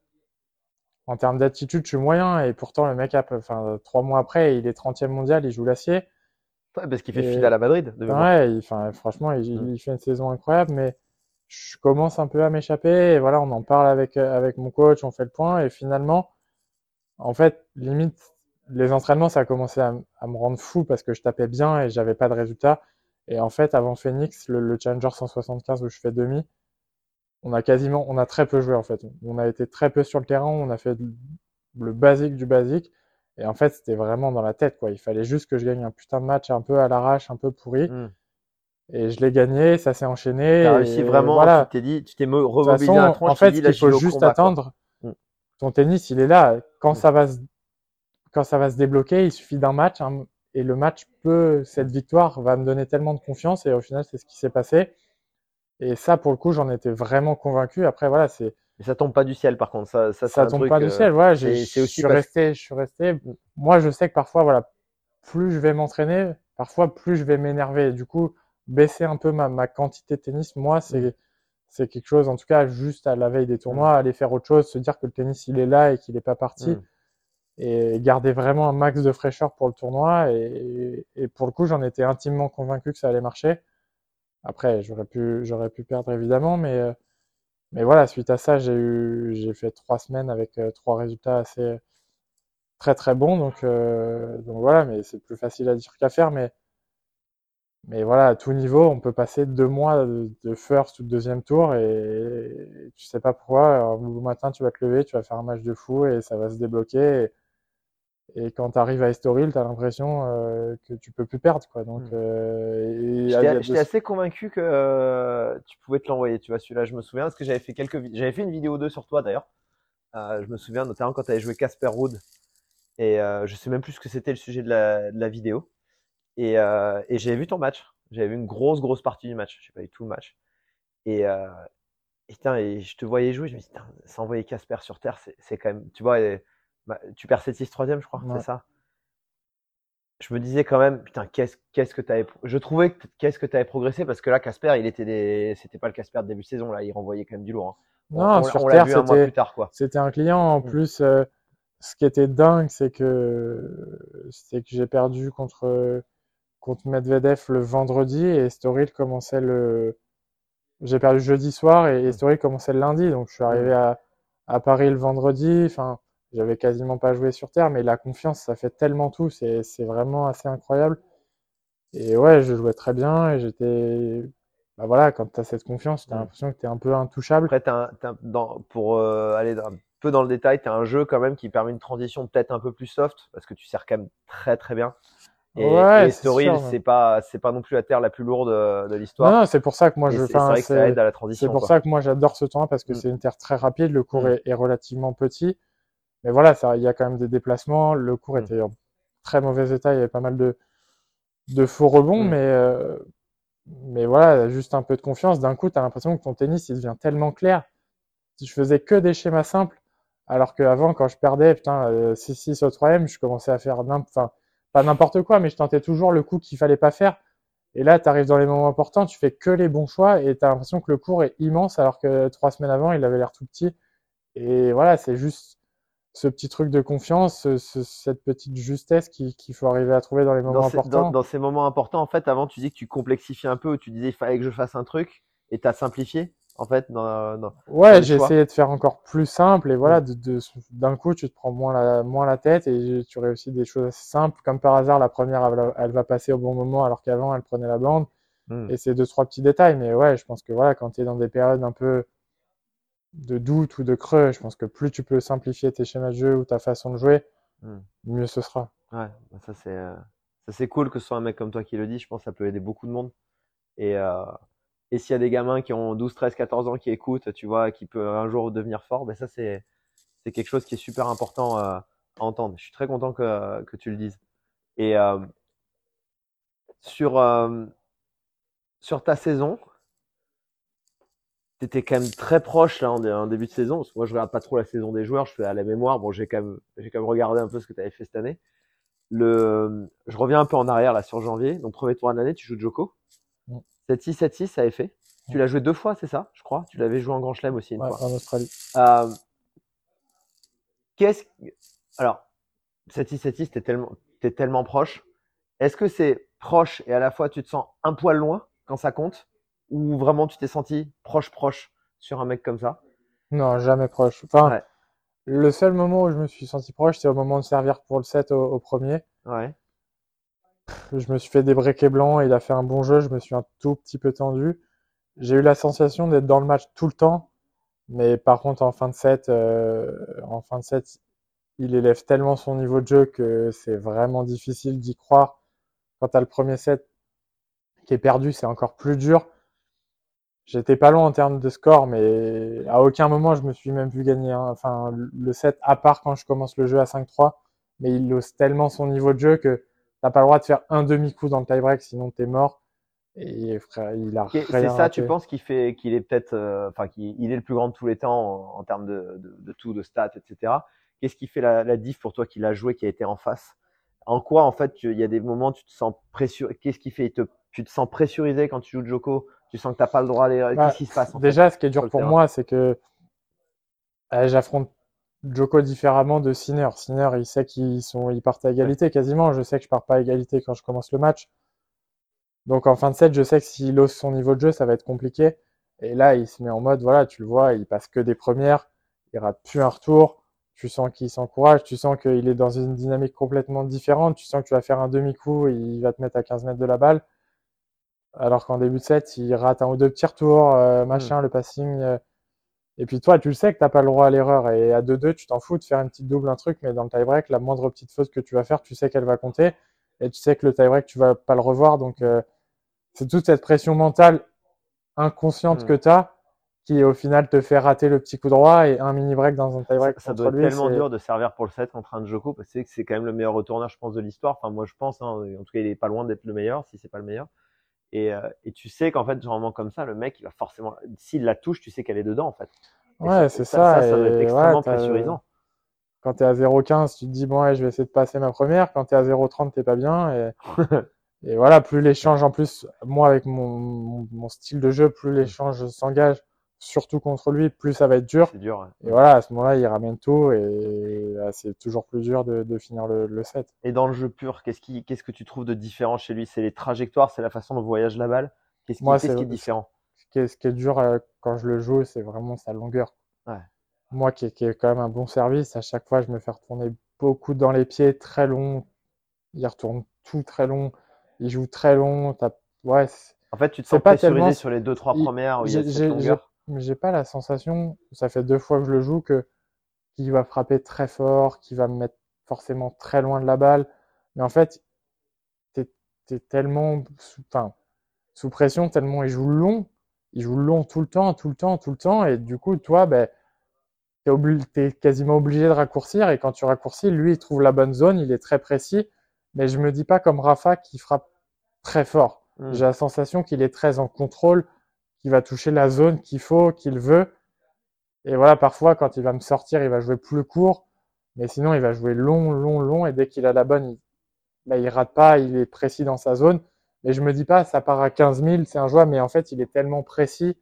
en termes d'attitude, je suis moyen. Et pourtant, le mec, enfin, trois mois après, il est 30e mondial, il joue l'acier. parce qu'il fait et... à Madrid. Ouais, enfin, franchement, il, mm. il, fait une saison incroyable, mais je commence un peu à m'échapper. Et voilà, on en parle avec, euh, avec mon coach, on fait le point. Et finalement, en fait, limite, les entraînements, ça a commencé à, me rendre fou parce que je tapais bien et j'avais pas de résultats. Et en fait, avant Phoenix, le, Challenger 175 où je fais demi, on a quasiment, on a très peu joué en fait. On a été très peu sur le terrain, on a fait le basique du basique. Et en fait, c'était vraiment dans la tête, quoi. Il fallait juste que je gagne un putain de match un peu à l'arrache, un peu pourri. Hmm. Et je l'ai gagné, ça s'est enchaîné. Tu as réussi vraiment, voilà. tu t'es dit, tu t'es remobilisé En fait, il faut juste attendre. Ton tennis, il est là. Quand ça va se, quand ça va se débloquer, il suffit d'un match. Hein, et le match peut, cette victoire va me donner tellement de confiance. Et au final, c'est ce qui s'est passé. Et ça, pour le coup, j'en étais vraiment convaincu. Après, voilà, c'est. Mais ça tombe pas du ciel, par contre. Ça, ça, ça tombe pas du ciel. Ouais, je suis resté, je suis resté. Moi, je sais que parfois, voilà, plus je vais m'entraîner, parfois plus je vais m'énerver. Du coup, baisser un peu ma, ma quantité de tennis, moi, c'est mm. C'est quelque chose, en tout cas, juste à la veille des tournois, mm. aller faire autre chose, se dire que le tennis, il est là et qu'il n'est pas parti. Mm. Et garder vraiment un max de fraîcheur pour le tournoi. Et, et pour le coup, j'en étais intimement convaincu que ça allait marcher. Après, j'aurais pu, j'aurais pu perdre évidemment, mais, euh, mais voilà, suite à ça, j'ai eu, j'ai fait trois semaines avec euh, trois résultats assez très très bons. Donc, euh, donc voilà, mais c'est plus facile à dire qu'à faire. Mais mais voilà, à tout niveau, on peut passer deux mois de, first ou de deuxième tour et, tu sais pas pourquoi. le matin, tu vas te lever, tu vas faire un match de fou et ça va se débloquer. Et, quand tu arrives à Estoril, tu as l'impression euh, que tu peux plus perdre. Quoi. Donc, hmm. euh, J'étais assez convaincu que euh, tu pouvais te l'envoyer. Tu vois, celui-là, je me souviens parce que j'avais fait quelques, j'avais fait une vidéo 2 sur toi d'ailleurs. Je me souviens notamment quand tu avais joué Casper Ruud et je sais même plus ce que c'était le sujet de la, de la vidéo. Et, euh, et j'avais vu ton match. J'avais vu une grosse, grosse partie du match. Je sais pas eu tout le match. Et, euh, et, et je te voyais jouer. Je me dis, sans envoyer Casper sur terre, c'est quand même. Tu vois, bah, tu perds 7-6 troisième, je crois, c'est ça? Je me disais quand même, putain, qu'est-ce qu'est-ce que tu avais. Je trouvais que qu'est-ce que tu avais progressé parce que là, Casper, il était des. C'était pas le Casper de début de saison, là. Il renvoyait quand même du lourd. Hein. Non, sur terre, c'était un client. En mm. plus, euh, ce qui était dingue, c'est que c'est que j'ai perdu contre contre Medvedev le vendredi et Estoril commençait le. J'ai perdu jeudi soir et Estoril commençait le lundi, donc je suis arrivé à, à Paris le vendredi. Enfin, j'avais quasiment pas joué sur terre, mais la confiance, ça fait tellement tout, c'est vraiment assez incroyable. Et ouais, je jouais très bien et j'étais. Bah voilà, quand tu as cette confiance, tu as l'impression que tu es un peu intouchable. Après, dans, pour euh, aller un peu dans le détail, tu as un jeu quand même qui permet une transition peut-être un peu plus soft parce que tu sers quand même très très bien. Et, ouais, c'est pas c'est pas non plus la terre la plus lourde de l'histoire. Non, c'est pour ça que moi je. C'est vrai que ça aide à la transition. C'est pour ça que moi j'adore ce tournoi parce que mm. c'est une terre très rapide, le cours mm. est, relativement petit, mais voilà, il y a quand même des déplacements. Le cours mm. était en très mauvais état, il y avait pas mal de de faux rebonds, mais euh, mais voilà, juste un peu de confiance. D'un coup, tu as l'impression que ton tennis il devient tellement clair. Je faisais que des schémas simples, alors qu'avant, quand je perdais, putain, 6-6 euh, au troisième, je commençais à faire enfin pas n'importe quoi, mais je tentais toujours le coup qu'il fallait pas faire. Et là, tu arrives dans les moments importants, tu fais que les bons choix et tu as l'impression que le cours est immense alors que trois semaines avant, il avait l'air tout petit. Et voilà, c'est juste ce petit truc de confiance, cette petite justesse qu'il faut arriver à trouver dans les moments importants. Dans, ces moments importants, en fait, avant, tu dis que tu complexifies un peu, tu disais il fallait que je fasse un truc. et t'as simplifié en fait dans- Ouais, j'ai essayé de faire encore plus simple et voilà, d'un coup, tu te prends moins la, moins la tête et tu réussis des choses assez simples. Comme par hasard, la première, elle, va- elle va passer au bon moment alors qu'avant, elle prenait la bande. Hmm. Et c'est deux, trois petits détails. Mais ouais, je pense que voilà, quand tu es dans des périodes un peu de doute ou de creux, je pense que plus tu peux simplifier tes schémas de jeu ou ta façon de jouer, Mm. mieux ce sera. Ouais, bah ça c'est euh, ça c'est cool que ce soit un mec comme toi qui le dit. Je pense que ça peut aider beaucoup de monde. Et euh, et s'il y a des gamins qui ont 12, 13, 14 ans qui écoutent, tu vois, qui peut un jour devenir fort, ben ça c'est quelque chose qui est super important euh, à entendre. Je suis très content que que tu le dises. Et euh, sur euh, sur ta saison, t'étais quand même très proche là en, dé- en début de saison. Moi je regarde pas trop la saison des joueurs, je fais à la mémoire. Bon, j'ai quand même quand même regardé un peu ce que tu avais fait cette année le, je reviens un peu en arrière là sur janvier. Donc premier tour de l'année, tu joues Joko. Mm. 7-6, 7-6, ça avait fait. Tu l'as joué deux fois, c'est ça, je crois? Tu l'avais joué en Grand Chelem aussi une Ouais, fois. en Australie. Euh, Qu'est-ce alors 7-6, 7-6, t'es tellement, t'es tellement proche. Est-ce que c'est proche et à la fois tu te sens un poil loin quand ça compte, ou vraiment tu t'es senti proche proche sur un mec comme ça? Non, jamais proche. Enfin, Ouais. le seul moment où je me suis senti proche, c'est au moment de servir pour le set au, au premier. Ouais. Je me suis fait débriquer blanc, il a fait un bon jeu, je me suis un tout petit peu tendu. J'ai eu la sensation d'être dans le match tout le temps, mais par contre en fin de set, euh, il élève tellement son niveau de jeu que c'est vraiment difficile d'y croire. Quand tu le premier set qui est perdu, c'est encore plus dur. J'étais pas loin en termes de score, mais à aucun moment je me suis même vu gagner. hein. Enfin, le set, à part quand je commence le jeu à 5-3, mais il ose tellement son niveau de jeu que t'as pas le droit de faire un demi-coup dans le tie-break, sinon t'es mort. Et frère, il a rien C'est ça, tu penses qu'il fait, qu'il est peut-être, euh, enfin, qu'il il est le plus grand de tous les temps en, en termes de, de, de tout, de stats, etc. Qu'est-ce qui fait la, la diff pour toi qui l'a joué, qui a été en face? En quoi, en fait, il y a des moments tu te sens pressurisé Qu'est-ce qui fait te, Tu te sens pressurisé quand tu joues Joko? Tu sens que t'as pas le droit à les. Bah, Qu'est-ce qui se passe fait Déjà, ce qui est dur pour moi, c'est que euh, j'affronte Joko différemment de Sinner. Sinner, il sait qu'ils sont, ils partent à égalité quasiment. Je sais que je pars pas à égalité quand je commence le match. Donc en fin de set, je sais que s'il ose son niveau de jeu, ça va être compliqué. Et là, il se met en mode, voilà, tu le vois, il passe que des premières, il rate plus un retour. Tu sens qu'il s'encourage, tu sens qu'il est dans une dynamique complètement différente. Tu sens que tu vas faire un demi-coup et il va te mettre à 15 mètres de la balle. Alors qu'en début de set, il rate un ou deux petits retours, euh, machin, le passing. euh. Et puis toi, tu le sais que t'as pas le droit à l'erreur. Et à 2-2, tu t'en fous de faire une petite double, un truc, mais dans le tie-break, la moindre petite faute que tu vas faire, tu sais qu'elle va compter. Et tu sais que le tie-break, tu vas pas le revoir. Donc, euh, c'est toute cette pression mentale inconsciente Mm. que tu as qui, au final, te fait rater le petit coup droit et un mini-break dans un tie-break ça doit être lui. tellement dur de servir pour le set contre un Joko parce que c'est quand même le meilleur retourneur, je pense, de l'histoire. Enfin, moi, je pense. hein. en tout cas, il est pas loin d'être le meilleur, si c'est pas le meilleur. Et, euh, et tu sais qu'en fait, généralement comme ça, le mec, il va forcément. S'il la touche, tu sais qu'elle est dedans, en fait. Et Ouais, c'est ça. ça. Ça, ça doit être extrêmement pressurisant. Quand tu es à 0,15, tu te dis, bon, ouais, je vais essayer de passer ma première. Quand tu es à 0,30, t'es pas bien. Et, et voilà, plus l'échange, en plus, moi, avec mon, mon, mon style de jeu, plus l'échange s'engage, surtout contre lui, plus ça va être dur. Et voilà, à ce moment-là, il ramène tout et c'est toujours plus dur de, de finir le, le set. Et dans le jeu pur, qu'est-ce qui, qu'est-ce que tu trouves de différent chez lui? C'est les trajectoires, c'est la façon dont voyage la balle? Qu'est-ce qui, Moi, c'est- qui est différent? Ce qui est, est dur euh, quand je le joue, c'est vraiment sa longueur. Ouais. Moi, qui, qui est quand même un bon service, à chaque fois, je me fais retourner beaucoup dans les pieds, très long. Il retourne tout très long. Il joue très long. T'as- Ouais, En fait, tu te sens pas pressurisé tellement- sur les deux trois premières où il y a j'ai-. Mais j'ai pas la sensation, ça fait deux fois que je le joue, que qu'il va frapper très fort, qu'il va me mettre forcément très loin de la balle. Mais en fait, t'es es tellement sous, enfin, sous pression, tellement il joue long, il joue long tout le temps, tout le temps, tout le temps, et du coup, toi, ben, t'es obli- quasiment obligé de raccourcir, et quand tu raccourcis, lui, il trouve la bonne zone, il est très précis, mais je me dis pas comme Rafa qui frappe très fort. Hmm. J'ai la sensation qu'il est très en contrôle, va toucher la zone qu'il faut, qu'il veut. Et voilà, parfois, quand il va me sortir, il va jouer plus court, mais sinon, il va jouer long, long, long, et dès qu'il a la bonne, il, bah, rate pas, il est précis dans sa zone. Mais je me dis pas, ça part à 15 000, c'est un joueur, mais en fait, il est tellement précis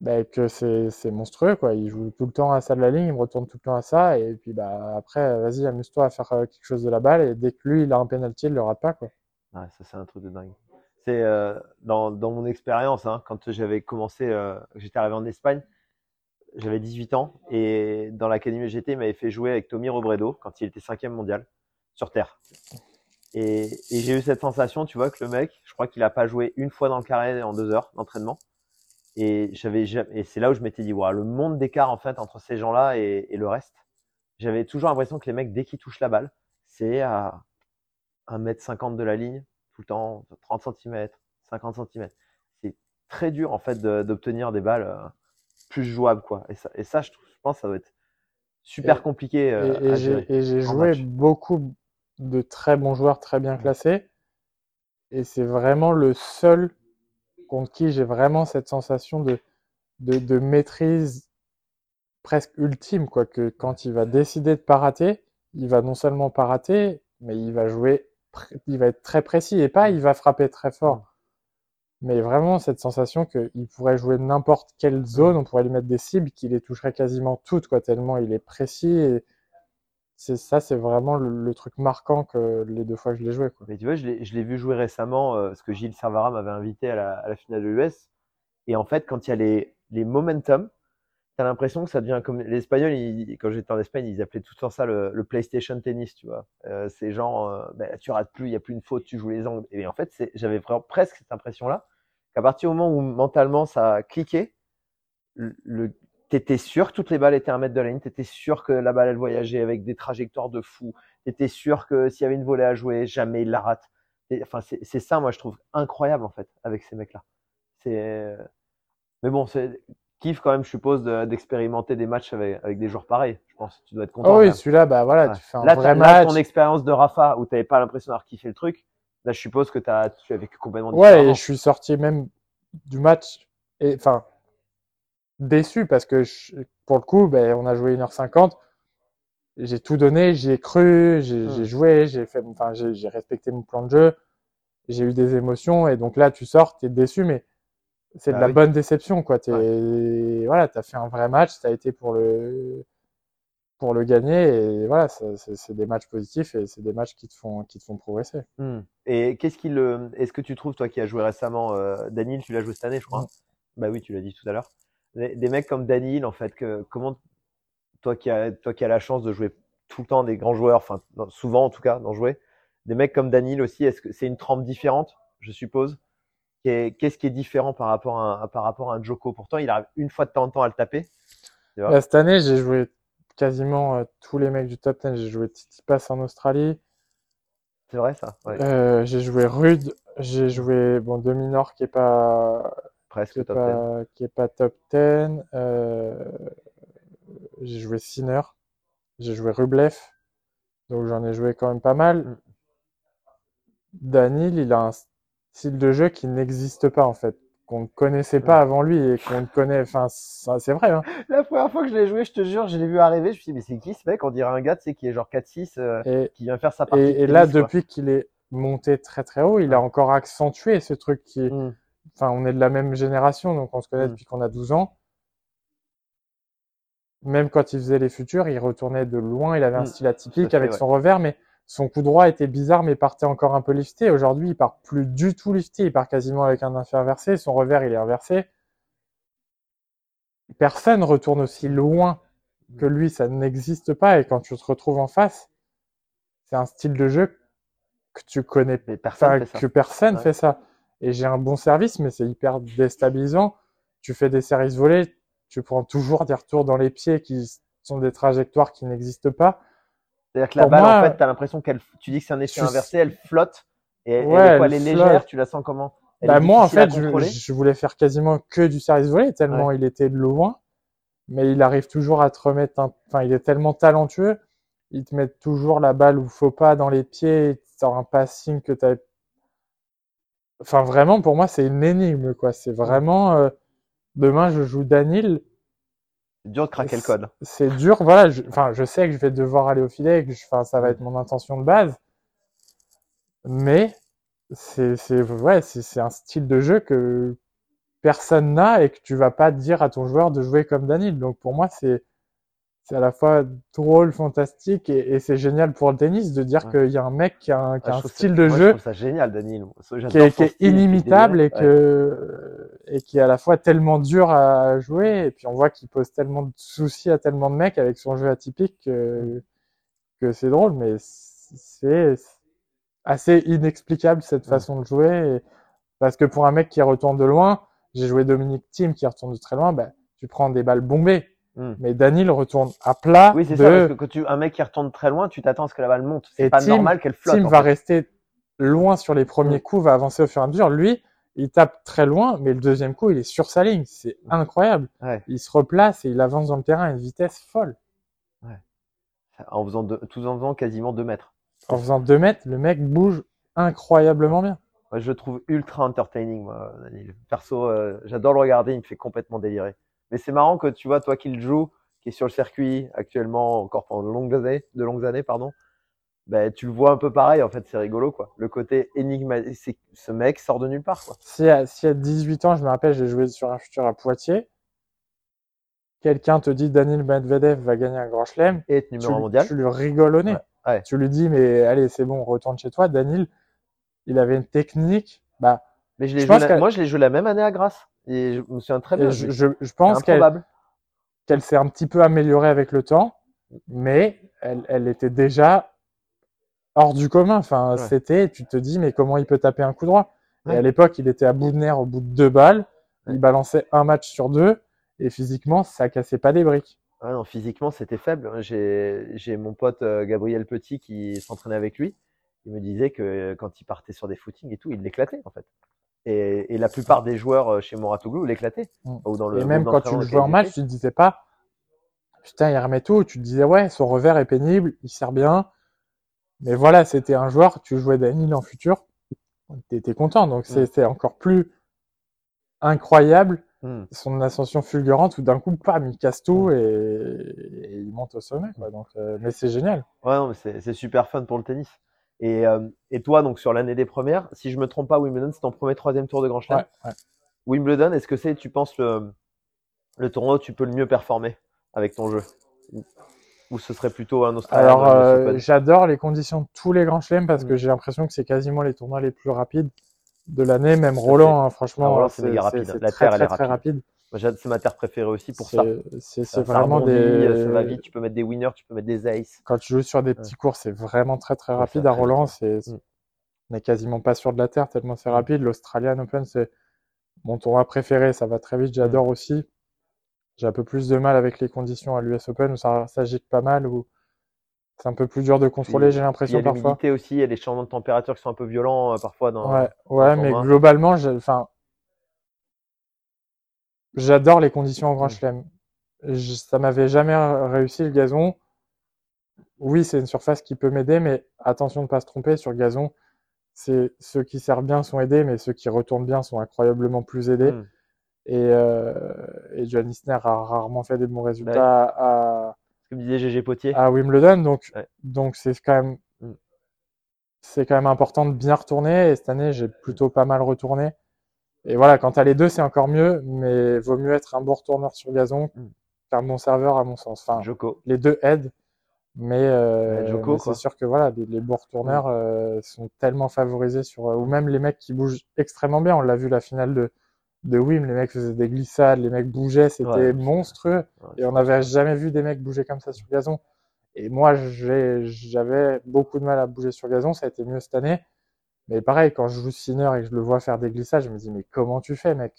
bah, que c'est c'est monstrueux, quoi. Il joue tout le temps à ça de la ligne, il me retourne tout le temps à ça, et puis bah, après, vas-y, amuse-toi à faire euh, quelque chose de la balle, et dès que lui, il a un penalty, il le rate pas, quoi. Ouais, ça c'est un truc de dingue. Euh, dans, mon expérience, hein, quand j'avais commencé, euh, j'étais arrivé en Espagne, j'avais 18 ans et dans l'académie GT, il m'avait fait jouer avec Tommy Robredo quand il était cinquième mondial sur Terre. Et, j'ai eu cette sensation, tu vois, que le mec, je crois qu'il a pas joué une fois dans le carré en deux heures d'entraînement. Et j'avais et c'est là où je m'étais dit, voilà, le monde d'écart en fait entre ces gens-là et, et le reste. J'avais toujours l'impression que les mecs, dès qu'ils touchent la balle, c'est à 1m50 de la ligne, tout le temps, 30 cm, 50 cm. C'est très dur en fait de- d'obtenir des balles euh, plus jouables, quoi. Et ça, et ça je, trouve- je pense, que ça va être super Et- compliqué euh, Et, j'ai joué match. beaucoup de très bons joueurs très bien classés. Et c'est vraiment le seul contre qui j'ai vraiment cette sensation de, de, de maîtrise presque ultime, quoi. Que quand il va décider de pas rater, il va non seulement pas rater, mais il va jouer, il va être très précis et pas il va frapper très fort. Mais vraiment cette sensation qu'il pourrait jouer n'importe quelle zone, on pourrait lui mettre des cibles, qu'il les toucherait quasiment toutes, quoi, tellement il est précis. Et c'est ça, c'est vraiment le, le truc marquant que les deux fois que je l'ai joué, quoi. Mais tu vois, je l'ai je l'ai vu jouer récemment, euh, parce que Gilles Servara m'avait invité à la, à la finale de l'US. Et en fait, quand il y a les, les momentum, t'as l'impression que ça devient comme les Espagnols, ils- quand j'étais en Espagne, ils appelaient tout le temps ça le, PlayStation tennis, tu vois. Euh, c'est genre, euh, ben, tu rates plus, il y a plus une faute, tu joues les angles. Et en fait, j'avais presque cette impression-là, qu'à partir du moment où mentalement ça a cliqué, le, t'étais sûr que toutes les balles étaient à un mètre de la ligne, t'étais sûr que la balle elle voyageait avec des trajectoires de fou, t'étais sûr que s'il y avait une volée à jouer, jamais il la rate. Enfin, c'est ça, moi, je trouve incroyable en fait avec ces mecs-là. C'est, mais bon, c'est kiff quand même, je suppose, de- d'expérimenter des matchs avec, avec des joueurs pareils. Je pense, tu dois être content. Oh oui, celui-là, bah voilà, Ouais. tu fais un Là, vrai t'as- là, match. ton expérience de Rafa où t'avais pas l'impression d'avoir kiffé le truc. Là, je suppose que t'as, tu as vécu complètement Ouais, différemment. et je suis sorti même du match, et enfin, déçu parce que je- pour le coup, ben, on a joué 1h50. J'ai tout donné, j'y ai cru, j'ai Hmm. j'ai joué, j'ai fait, enfin, j'ai j'ai respecté mon plan de jeu, j'ai eu des émotions, et donc là, tu sors, t'es déçu, mais c'est de Bah la oui. bonne déception, quoi. T'es, voilà, t'as fait un vrai match, t'as été pour le, pour le gagner, et voilà, c'est des matchs positifs, et c'est des matchs qui te font, qui te font progresser. Hmm. Et qu'est-ce qu'il, euh, est-ce que tu trouves, toi qui as joué récemment, euh, Daniel, tu l'as joué cette année, je crois? Ouais. Bah oui, tu l'as dit tout à l'heure. Des, mecs comme Daniel, en fait, que, comment, toi qui as, toi qui as la chance de jouer tout le temps des grands joueurs, enfin, souvent en tout cas, d'en jouer, des mecs comme Daniel aussi, est-ce que c'est une trempe différente, je suppose? Qu'est- Qu'est-ce qui est différent par rapport à un, par rapport à un Joko? Pourtant, il arrive une fois de temps en temps à le taper. Là, cette année, j'ai joué quasiment euh, tous les mecs du top 10. J'ai joué Tsitsipas en Australie, C'est vrai, ça? Ouais, euh, j'ai joué Rude, j'ai joué bon Dominor qui est pas qui presque est top 10. pas qui est pas top 10. euh, j'ai joué Sinner, j'ai joué Rublev, donc j'en ai joué quand même pas mal. Danil, il a un style de jeu qui n'existe pas en fait, qu'on ne connaissait pas avant lui et qu'on ne connaît. Enfin, c'est vrai. Hein. La première fois que je l'ai joué, je te jure, je l'ai vu arriver, je me suis dit, mais c'est qui ce mec? On dirait un gars, tu sais, qui est genre 4-6, euh, Et qui vient faire sa partie. Et, là, quoi. depuis qu'il est monté très très haut, il a encore accentué ce truc qui. Mm. Enfin, on est de la même génération, donc on se connaît Mm. depuis qu'on a 12 ans. Même quand il faisait les futurs, il retournait de loin, il avait un Mm. style atypique avec ouais. son revers, mais son coup droit était bizarre, mais partait encore un peu lifté. Aujourd'hui, il part plus du tout lifté, il part quasiment avec un inversé, son revers, il est inversé. Personne retourne aussi loin que lui, ça n'existe pas, et quand tu te retrouves en face, c'est un style de jeu que tu connais Mais personne que personne Ouais. fait ça. Et j'ai un bon service, mais c'est hyper déstabilisant. Tu fais des services volés, tu prends toujours des retours dans les pieds qui sont des trajectoires qui n'existent pas. C'est-à-dire que la Pour balle, moi, en fait, t'as l'impression qu'elle, tu dis que c'est un effet inversé, elle flotte. Et elle, Ouais, elle est quoi, elle est flotte. légère, tu la sens comment? Elle Bah, moi, en fait, je, je voulais faire quasiment que du service volé, tellement il était de loin. Mais il arrive toujours à te remettre un, enfin, il est tellement talentueux. Il te met toujours la balle où faut pas dans les pieds, il sort un passing que t'avais Enfin, vraiment, pour moi, c'est une énigme, quoi. C'est vraiment, euh, demain, je joue Danil. C'est dur de craquer le code. c'est dur. Voilà, je, enfin, je sais que je vais devoir aller au filet, et que je, enfin, ça va être mon intention de base. Mais c'est, ouais, c'est, un style de jeu que personne n'a et que tu vas pas dire à ton joueur de jouer comme Daniel. Donc pour moi, c'est, c'est à la fois drôle, fantastique et, et c'est génial pour le tennis de dire Ouais. qu'il y a un mec qui a un, qui Ah, un ça- style de moi, Je jeu trouve ça génial, Daniel. qui est, qui est inimitable et que et qui est à la fois tellement dur à jouer et puis on voit qu'il pose tellement de soucis à tellement de mecs avec son jeu atypique que, que c'est drôle mais c'est assez inexplicable cette Ouais. façon de jouer et- parce que pour un mec qui retourne de loin j'ai joué Dominique Thiem qui retourne de très loin bah, tu prends des balles bombées Hmm. mais Daniel retourne à plat Oui, c'est de ça, parce que quand tu, un mec qui retourne très loin, tu t'attends à ce que la balle monte. C'est pas Tim- normal qu'elle flotte. Tim en va fait. rester loin sur les premiers Mm. coups, va avancer au fur et à mesure. Lui, il tape très loin, mais le deuxième coup, il est sur sa ligne. C'est incroyable. Ouais. Il se replace et il avance dans le terrain à une vitesse folle. En faisant, deux- tout en faisant quasiment 2 mètres. En faisant deux mètres, le mec bouge incroyablement bien. Moi, je le trouve ultra entertaining, moi, Daniel. Perso, euh, j'adore le regarder, il me fait complètement délirer. Mais c'est marrant que tu vois, toi qui le joues, qui est sur le circuit actuellement, encore pendant de longues années, de longues années pardon, ben, tu le vois un peu pareil, en fait, c'est rigolo, quoi. Le côté énigmatique, ce mec sort de nulle part, quoi. Si à, si à 18 ans, je me rappelle, j'ai joué sur un futur à Poitiers, quelqu'un te dit Daniel Medvedev va gagner un grand chelem, Et être tu, numéro mondial. tu lui rigoles au nez. Ouais, ouais. Tu lui dis, mais allez, c'est bon, retourne chez toi. Daniel, il avait une technique, bah, Mais je je joué la- moi, je l'ai joué la même année à Grasse. Et je me souviens très bien. et je, je, je pense qu'elle s'est un petit peu améliorée avec le temps, mais elle, elle était déjà hors du commun. Enfin, Ouais. c'était, tu te dis, mais comment il peut taper un coup droit? Et à l'époque, il était à bout de nerfs au bout de deux balles. Ouais. Il balançait un match sur deux, et physiquement, ça cassait pas des briques. Non, physiquement, c'était faible. J'ai, j'ai mon pote euh, Gabriel Petit qui s'entraînait avec lui. Il me disait que euh, quand il partait sur des footings et tout, il l'éclatait, en fait. Et, et la plupart des joueurs euh, chez Moratoglou l'éclataient. Mm. Ou dans le et même quand tu le jouais en match, tu te disais pas, putain, il remet tout. Tu te disais, ouais, son revers est pénible, il sert bien. Mais voilà, c'était un joueur, tu jouais Daniel en futur, t'étais content. Donc Mm. c'était encore plus incroyable. Mm. son ascension fulgurante où d'un coup, pam, il casse tout et, et il monte au sommet. Quoi. Donc, euh, mais c'est génial. Ouais, non, mais c'est super fun pour le tennis. Et, euh, et toi, donc, sur l'année des premières, si je me trompe pas, Wimbledon, c'est ton premier, troisième tour de Grand Chelem. Ouais, ouais. Wimbledon, est-ce que c'est, tu penses, le, le tournoi où tu peux le mieux performer avec ton jeu? Ou- Ou ce serait plutôt un Australien Alors, euh, j'adore les conditions de tous les grands chelems parce Mm. que j'ai l'impression que c'est quasiment les tournois les plus rapides de l'année. Même Roland, hein, franchement, Roland, c'est c'est méga c'est- rapide. très, terre, elle très, est très rapide. C'est ma terre préférée aussi pour ça. C'est- vraiment rebondit, des. ça va vite, tu peux mettre des winners, tu peux mettre des aces. Quand tu joues sur des petits cours, c'est vraiment très très Ouais, rapide. À Roland, c'est Mm. on n'est quasiment pas sur de la terre tellement c'est rapide. L'Australian Open, c'est mon tournoi préféré. Ça va très vite. J'adore Mm. aussi. J'ai un peu plus de mal avec les conditions à l'US Open où ça, gicle pas mal, où c'est un peu plus dur de contrôler. J'ai Il y l'impression a parfois. l'humidité aussi, il y a les changements de température qui sont un peu violents euh, parfois dans. Ouais, ouais, mais globalement, j'ai- enfin, j'adore les conditions en Grand. Chelem. Je- Ça m'avait jamais réussi le gazon. Oui, c'est une surface qui peut m'aider, mais attention de ne pas se tromper sur le gazon. C'est ceux qui servent bien sont aidés, mais ceux qui retournent bien sont incroyablement plus aidés. Mm. Et, euh, et Johan Isner a rarement fait des bons résultats à, Comme disait GG Potier. à Wimbledon, donc Ouais. donc c'est quand même Mm. c'est quand même important de bien retourner. Et cette année, j'ai plutôt pas mal retourné. Et voilà, quand t'as les deux, c'est encore mieux, mais vaut mieux être un bon retourneur sur gazon Mm. qu'un bon serveur, à mon sens. Enfin, Joko. les deux aident, mais, euh, mais c'est sûr que voilà, les, les bons retourneurs euh, sont tellement favorisés sur, euh, ou même les mecs qui bougent extrêmement bien. On l'a vu la finale de de Wim, les mecs faisaient des glissades, les mecs bougeaient, c'était Ouais. monstrueux. Ouais. Et on n'avait jamais vu des mecs bouger comme ça sur gazon. Et moi, j'avais beaucoup de mal à bouger sur gazon, ça a été mieux cette année. Mais pareil, quand je joue Sinner et que je le vois faire des glissades, je me dis, mais comment tu fais, mec?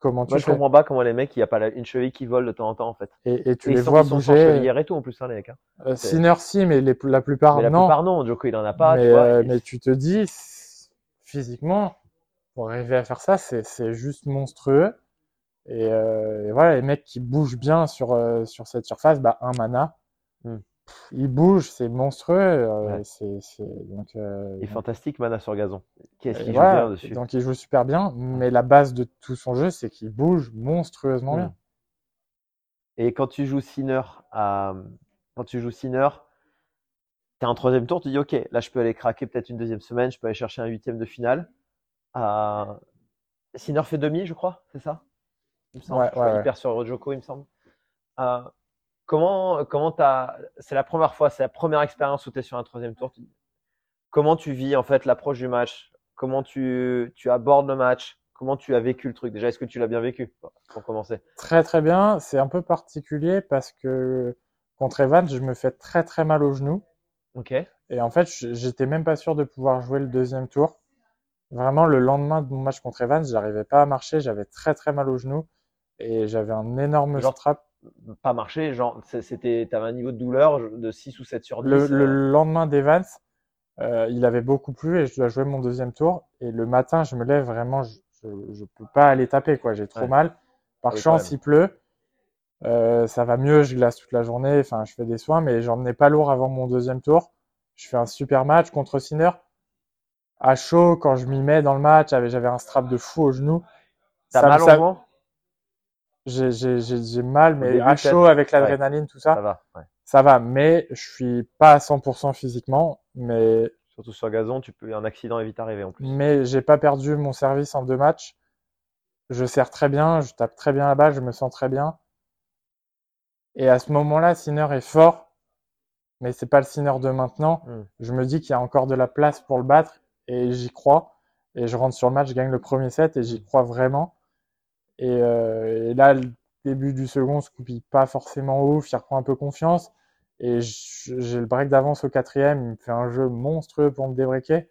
Comment tu Moi, je comprends pas comment les mecs, il n'y a pas la- une cheville qui vole de temps en temps, en fait. et, et tu Et les vois bouger. chevillère et tout, en plus, hein, les mecs. hein. Euh, Sinner, si, mais les, la plupart, Mais la non. plupart, non. Joko, il en a pas, mais, tu vois. euh, et- mais tu te dis, physiquement, pour arriver à faire ça, c'est juste monstrueux. Et, euh, et voilà, les mecs qui bougent bien sur, euh, sur cette surface, bah, un mana, Hmm. Pff, ils bougent, c'est monstrueux. euh, Ouais. c'est c'est- donc, euh, Il est fantastique, Mana sur gazon. Qu'est-ce qu'il joue bien dessus donc il joue super bien, mais la base de tout son jeu, c'est qu'il bouge monstrueusement Hmm. bien. Et quand tu joues Sinner, à... quand tu joues Sinner, t'es en troisième tour, tu dis ok, là je peux aller craquer peut-être une deuxième semaine, je peux aller chercher un huitième de finale. Euh... Sinner fait demi, je crois, c'est ça? Il me semble. Ouais, Je ouais. perd sur Joko, il me semble. Euh, Comment, comment t'as, c'est la première fois, c'est la première expérience où tu es sur un troisième tour. Comment tu vis en fait l'approche du match? Comment tu, tu abordes le match? Comment tu as vécu le truc? Déjà, est-ce que tu l'as bien vécu pour commencer? Très très bien. C'est un peu particulier parce que contre Evans, je me fais très très mal au genou. Ok. Et en fait, j'étais même pas sûr de pouvoir jouer le deuxième tour. Vraiment, le lendemain de mon match contre Evans, j'arrivais pas à marcher, j'avais très très mal au genou et j'avais un énorme strap. Pas marcher, genre, c'était, t'avais un niveau de douleur de 6 ou 7 sur 10. Le, le euh. lendemain d'Evans, euh, il avait beaucoup plu et je dois jouer mon deuxième tour. Et le matin, je me lève vraiment, je, je, peux pas aller taper, quoi. J'ai trop mal. Par chance, il pleut. Euh, ça va mieux, je glace toute la journée, enfin, je fais des soins, mais j'en ai pas lourd avant mon deuxième tour. Je fais un super match contre Sinner à chaud, quand je m'y mets dans le match, j'avais un strap de fou au genou. T'as mal au J'ai mal, mais à chaud avec l'adrénaline, tout ça. Ça va. Ça va, mais je suis pas à 100% physiquement, mais. Surtout sur gazon, tu peux un accident est vite arriver en plus. Mais j'ai pas perdu mon service en deux matchs. Je sers très bien, je tape très bien la balle, je me sens très bien. Et à ce moment-là, Sinner est fort, mais c'est pas le Sinner de maintenant. Hmm. Je me dis qu'il y a encore de la place pour le battre et j'y crois. Et je rentre sur le match, je gagne le premier set et j'y crois vraiment. Et, euh, et, là, le début du second se coupille pas forcément ouf, il reprend un peu confiance. Et j'ai le break d'avance au quatrième, il me fait un jeu monstrueux pour me débreaker.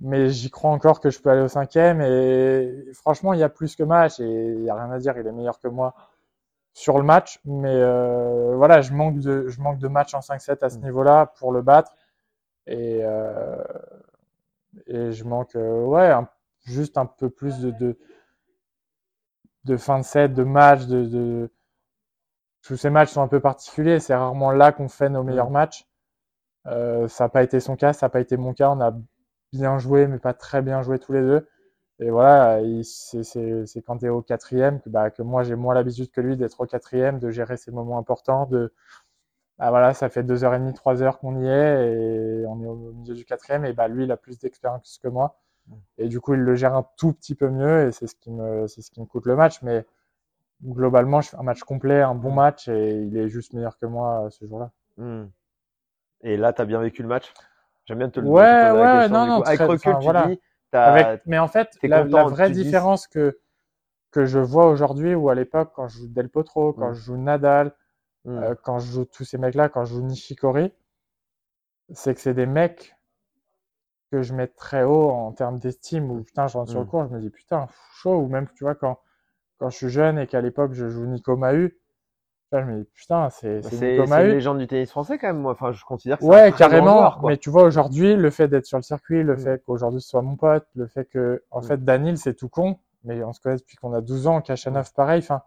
Mais j'y crois encore que je peux aller au cinquième. Et franchement, il y a plus que match et il n'y a rien à dire, il est meilleur que moi sur le match. Mais euh, voilà, je manque de, je manque de match en 5-7 à ce mm. niveau-là pour le battre. Et, euh, et je manque ouais juste un peu plus de, de, de fin de set, de match, de, de, tous ces matchs sont un peu particuliers. C'est rarement là qu'on fait nos meilleurs matchs. Euh, ça n'a pas été son cas, ça n'a pas été mon cas. On a bien joué, mais pas très bien joué tous les deux. Et voilà, c'est quand tu es au quatrième que, bah, que moi j'ai moins l'habitude que lui d'être au quatrième, de gérer ces moments importants, de, bah voilà, ça fait deux heures et demie, trois heures qu'on y est et on est au milieu du quatrième et bah lui il a plus d'expérience que moi mm. Et du coup il le gère un tout petit peu mieux et c'est ce qui me c'est ce qui me coûte le match mais globalement je fais un match complet, un bon match et il est juste meilleur que moi euh, ce jour-là. Mm. Et là tu as bien vécu le match? J'aime bien te le Ouais ouais non non avec recul tu voilà. dis Avec, mais en fait la, vraie différence que que je vois aujourd'hui ou à l'époque quand je joue Del Potro, quand je joue Nadal Mm. Euh, quand je joue tous ces mecs-là, quand je joue Nishikori, c'est que c'est des mecs que je mets très haut en termes d'estime, où putain, je rentre sur le mm. cours, je me dis putain, chaud, ou même, tu vois, quand, quand je suis jeune et qu'à l'époque je joue Nico Mahu, je me dis putain, c'est bah. C'est une légende du tennis français quand même, moi, enfin, je considère que Ouais, carrément, mais tu vois, aujourd'hui, le fait d'être sur le circuit, le mm. fait qu'aujourd'hui ce soit mon pote, le fait que, en fait, Danil, c'est tout con, mais on se connaît depuis qu'on a 12 ans, Kachanov, pareil, enfin,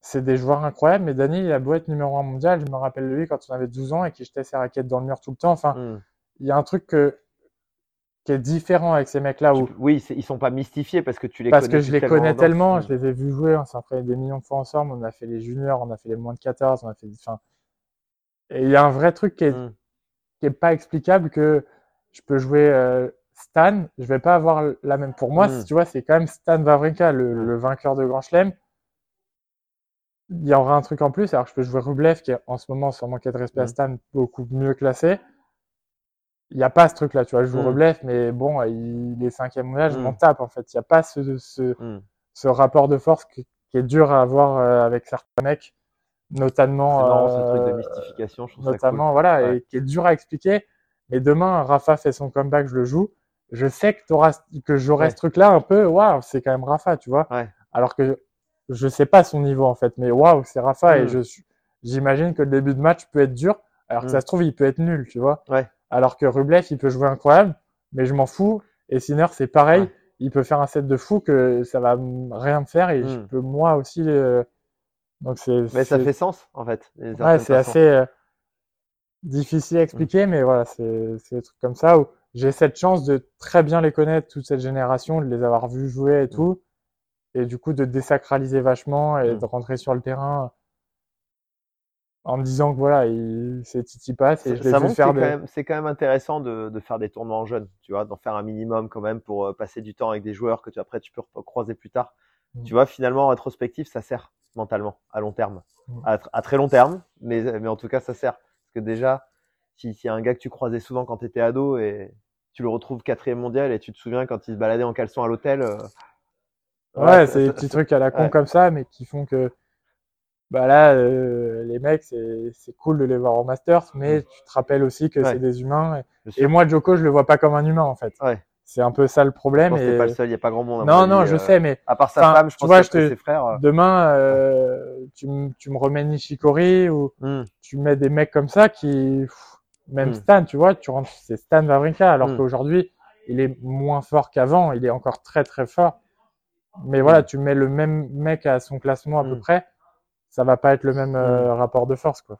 c'est des joueurs incroyables, mais Dani, il a beau être numéro un mondial, je me rappelle de lui quand on avait 12 ans et qu'il jetait ses raquettes dans le mur tout le temps. Enfin, il y a un truc que, qui est différent avec ces mecs-là. Où... Oui, ils sont pas mystifiés parce que tu les parce connais. Parce que je les connais tellement, je les ai vus jouer, on s'est entraîné des millions de fois ensemble, on a fait les juniors, on a fait les moins de 14, on a fait enfin, Et il y a un vrai truc qui est, hmm. qui est pas explicable que je peux jouer euh, Stan, je vais pas avoir la même. Pour moi, hmm. tu vois, c'est quand même Stan Wawrinka, le, le vainqueur de Grand Chelem il y aura un truc en plus. Alors, je peux jouer Rublev, qui est en ce moment, sans manquer de respect à mm. Stan, beaucoup mieux classé. Il n'y a pas ce truc-là, tu vois. Je joue mm. Rublev, mais bon, il est cinquième mondial, je mm. m'en tape, en fait. Il n'y a pas ce, ce, ce, rapport de force qui, est dur à avoir euh, avec certains mecs, notamment. C'est ce truc de euh, mystification, je trouve Notamment, ça voilà, et qui est dur à expliquer. Mais demain, Rafa fait son comeback, je le joue. Je sais que, que j'aurai ce truc-là un peu, waouh, c'est quand même Rafa, tu vois. Alors que je sais pas son niveau en fait, mais waouh, c'est Rafa et je j'imagine que le début de match peut être dur, alors que ça se trouve il peut être nul, tu vois. Ouais. Alors que Rublev il peut jouer incroyable, mais je m'en fous. Et Sinner c'est pareil, il peut faire un set de fou que ça va rien me faire et je hmm. peux moi aussi. Donc c'est. Mais ça fait sens en fait. Ouais, c'est assez euh, difficile à expliquer, mais voilà, c'est des trucs comme ça où j'ai cette chance de très bien les connaître toute cette génération, de les avoir vus jouer et tout et du coup de désacraliser vachement et de rentrer sur le terrain en me disant que voilà, c'est Titi passe et je vais faire C'est quand même intéressant de, de, faire des tournois en jeunes, tu vois, d'en faire un minimum quand même pour euh, passer du temps avec des joueurs que tu après tu peux croiser plus tard. Mmh. Tu vois, finalement, en rétrospective, ça sert. mentalement, à long terme. Mm. À, tr- à très long terme, mais, mais en tout cas, ça sert. Parce que déjà, si- s'il y a un gars que tu croisais souvent quand tu étais ado et tu le retrouves quatrième mondial et tu te souviens quand il se baladait en caleçon à l'hôtel. euh, Ouais, c'est des petits trucs à la con ouais. comme ça, mais qui font que bah là, euh, les mecs, c'est c'est cool de les voir au Masters, mais tu te rappelles aussi que. Ouais. c'est des humains. Et, moi, Joko, je le vois pas comme un humain en fait. Ouais. C'est un peu ça le problème. Et... pas le seul, il n'y a pas grand monde. Non, non, je euh, sais, mais À part sa Enfin, femme, je pense vois, que je te- ses frères. euh, demain, euh, tu, tu me remets Nishikori ou hmm, tu mets des mecs comme ça qui, pff, même Mm. Stan, tu vois, tu rentres, c'est Stan Wawrinka, alors Mm. qu'aujourd'hui, il est moins fort qu'avant, il est encore très très fort. Mais voilà, tu mets le même mec à son classement à peu près, ça va pas être le même euh, rapport de force, quoi.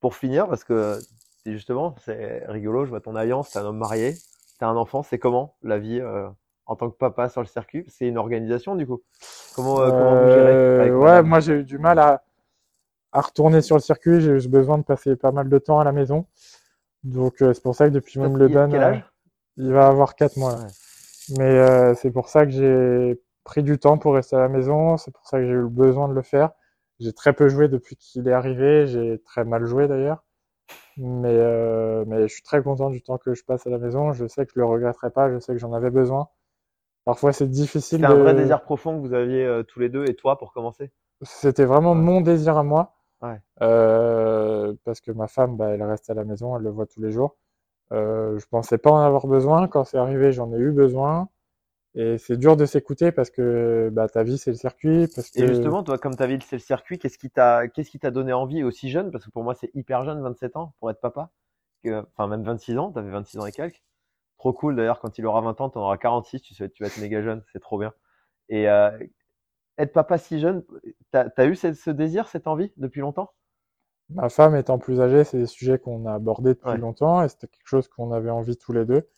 Pour finir, parce que c'est justement, c'est rigolo, je vois ton alliance, t'es un homme marié, t'as un enfant, c'est comment la vie euh, en tant que papa sur le circuit? C'est une organisation du coup Comment, euh, comment vous gérez Euh, ouais, moi j'ai eu du mal à, à retourner sur le circuit, j'ai eu besoin de passer pas mal de temps à la maison. Donc c'est pour ça que depuis même le ban, il va avoir 4 mois. Ouais. Mais c'est pour ça que j'ai pris du temps pour rester à la maison, c'est pour ça que j'ai eu le besoin de le faire. J'ai très peu joué depuis qu'il est arrivé, j'ai très mal joué d'ailleurs. Mais, euh, mais je suis très content du temps que je passe à la maison. Je sais que je le regretterai pas, je sais que j'en avais besoin. Parfois c'est difficile C'était un vrai désir profond que vous aviez euh, tous les deux et toi pour commencer? C'était vraiment Ouais. mon désir à moi. Ouais. Euh, parce que ma femme, bah, elle reste à la maison, elle le voit tous les jours. Euh, je pensais pas en avoir besoin. Quand c'est arrivé, j'en ai eu besoin. Et c'est dur de s'écouter parce que bah, ta vie, c'est le circuit. Parce que... Et justement, toi, comme ta ville, c'est le circuit, qu'est-ce qui t'a, qu'est-ce qui t'a donné envie aussi jeune? Parce que pour moi, c'est hyper jeune, 27 ans, pour être papa. Que- Enfin, même 26 ans, t'avais 26 ans et quelques. Trop cool d'ailleurs, quand il aura 20 ans, t'en auras 46, tu, sais, tu vas être méga jeune, c'est trop bien. Et euh, être papa si jeune, t'as as eu ce, ce désir, cette envie depuis longtemps? Ma femme étant plus âgée, c'est des sujets qu'on a abordés depuis Ouais. longtemps et c'était quelque chose qu'on avait envie tous les deux.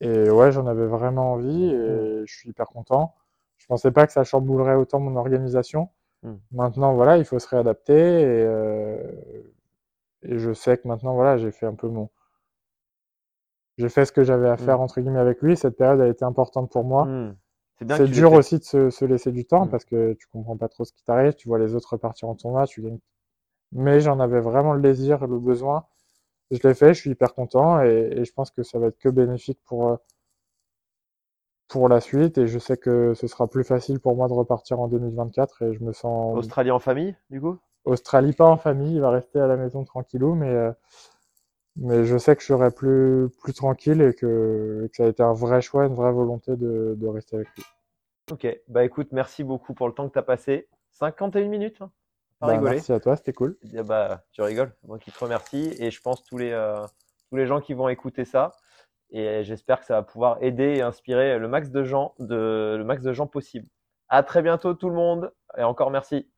Et ouais, j'en avais vraiment envie et je suis hyper content. Je pensais pas que ça chamboulerait autant mon organisation. Mm. Maintenant, voilà, il faut se réadapter et, euh, et je sais que maintenant, voilà, j'ai fait un peu mon. J'ai fait ce que j'avais à faire, entre guillemets, avec lui. Cette période a été importante pour moi. Hmm. C'est dur aussi de se, se laisser du temps parce que tu comprends pas trop ce qui t'arrive, tu vois les autres repartir en tournoi, tu gagnes. Mais j'en avais vraiment le désir et le besoin. Je l'ai fait, je suis hyper content et, et je pense que ça va être que bénéfique pour, euh, pour la suite et je sais que ce sera plus facile pour moi de repartir en 2024 et je me sens Australie en famille, du coup? Australie pas en famille, il va rester à la maison tranquillou, mais, euh, mais je sais que je serai plus, plus tranquille et que, que ça a été un vrai choix, une vraie volonté de, de rester avec lui. Ok, bah écoute, merci beaucoup pour le temps que t'as passé. 51 minutes, hein. Pas Bah, merci à toi, c'était cool. Ah bah, tu rigoles, moi qui te remercie et je pense tous les euh, tous les gens qui vont écouter ça et j'espère que ça va pouvoir aider et inspirer le max de gens de le max de gens possible. À très bientôt tout le monde et encore merci.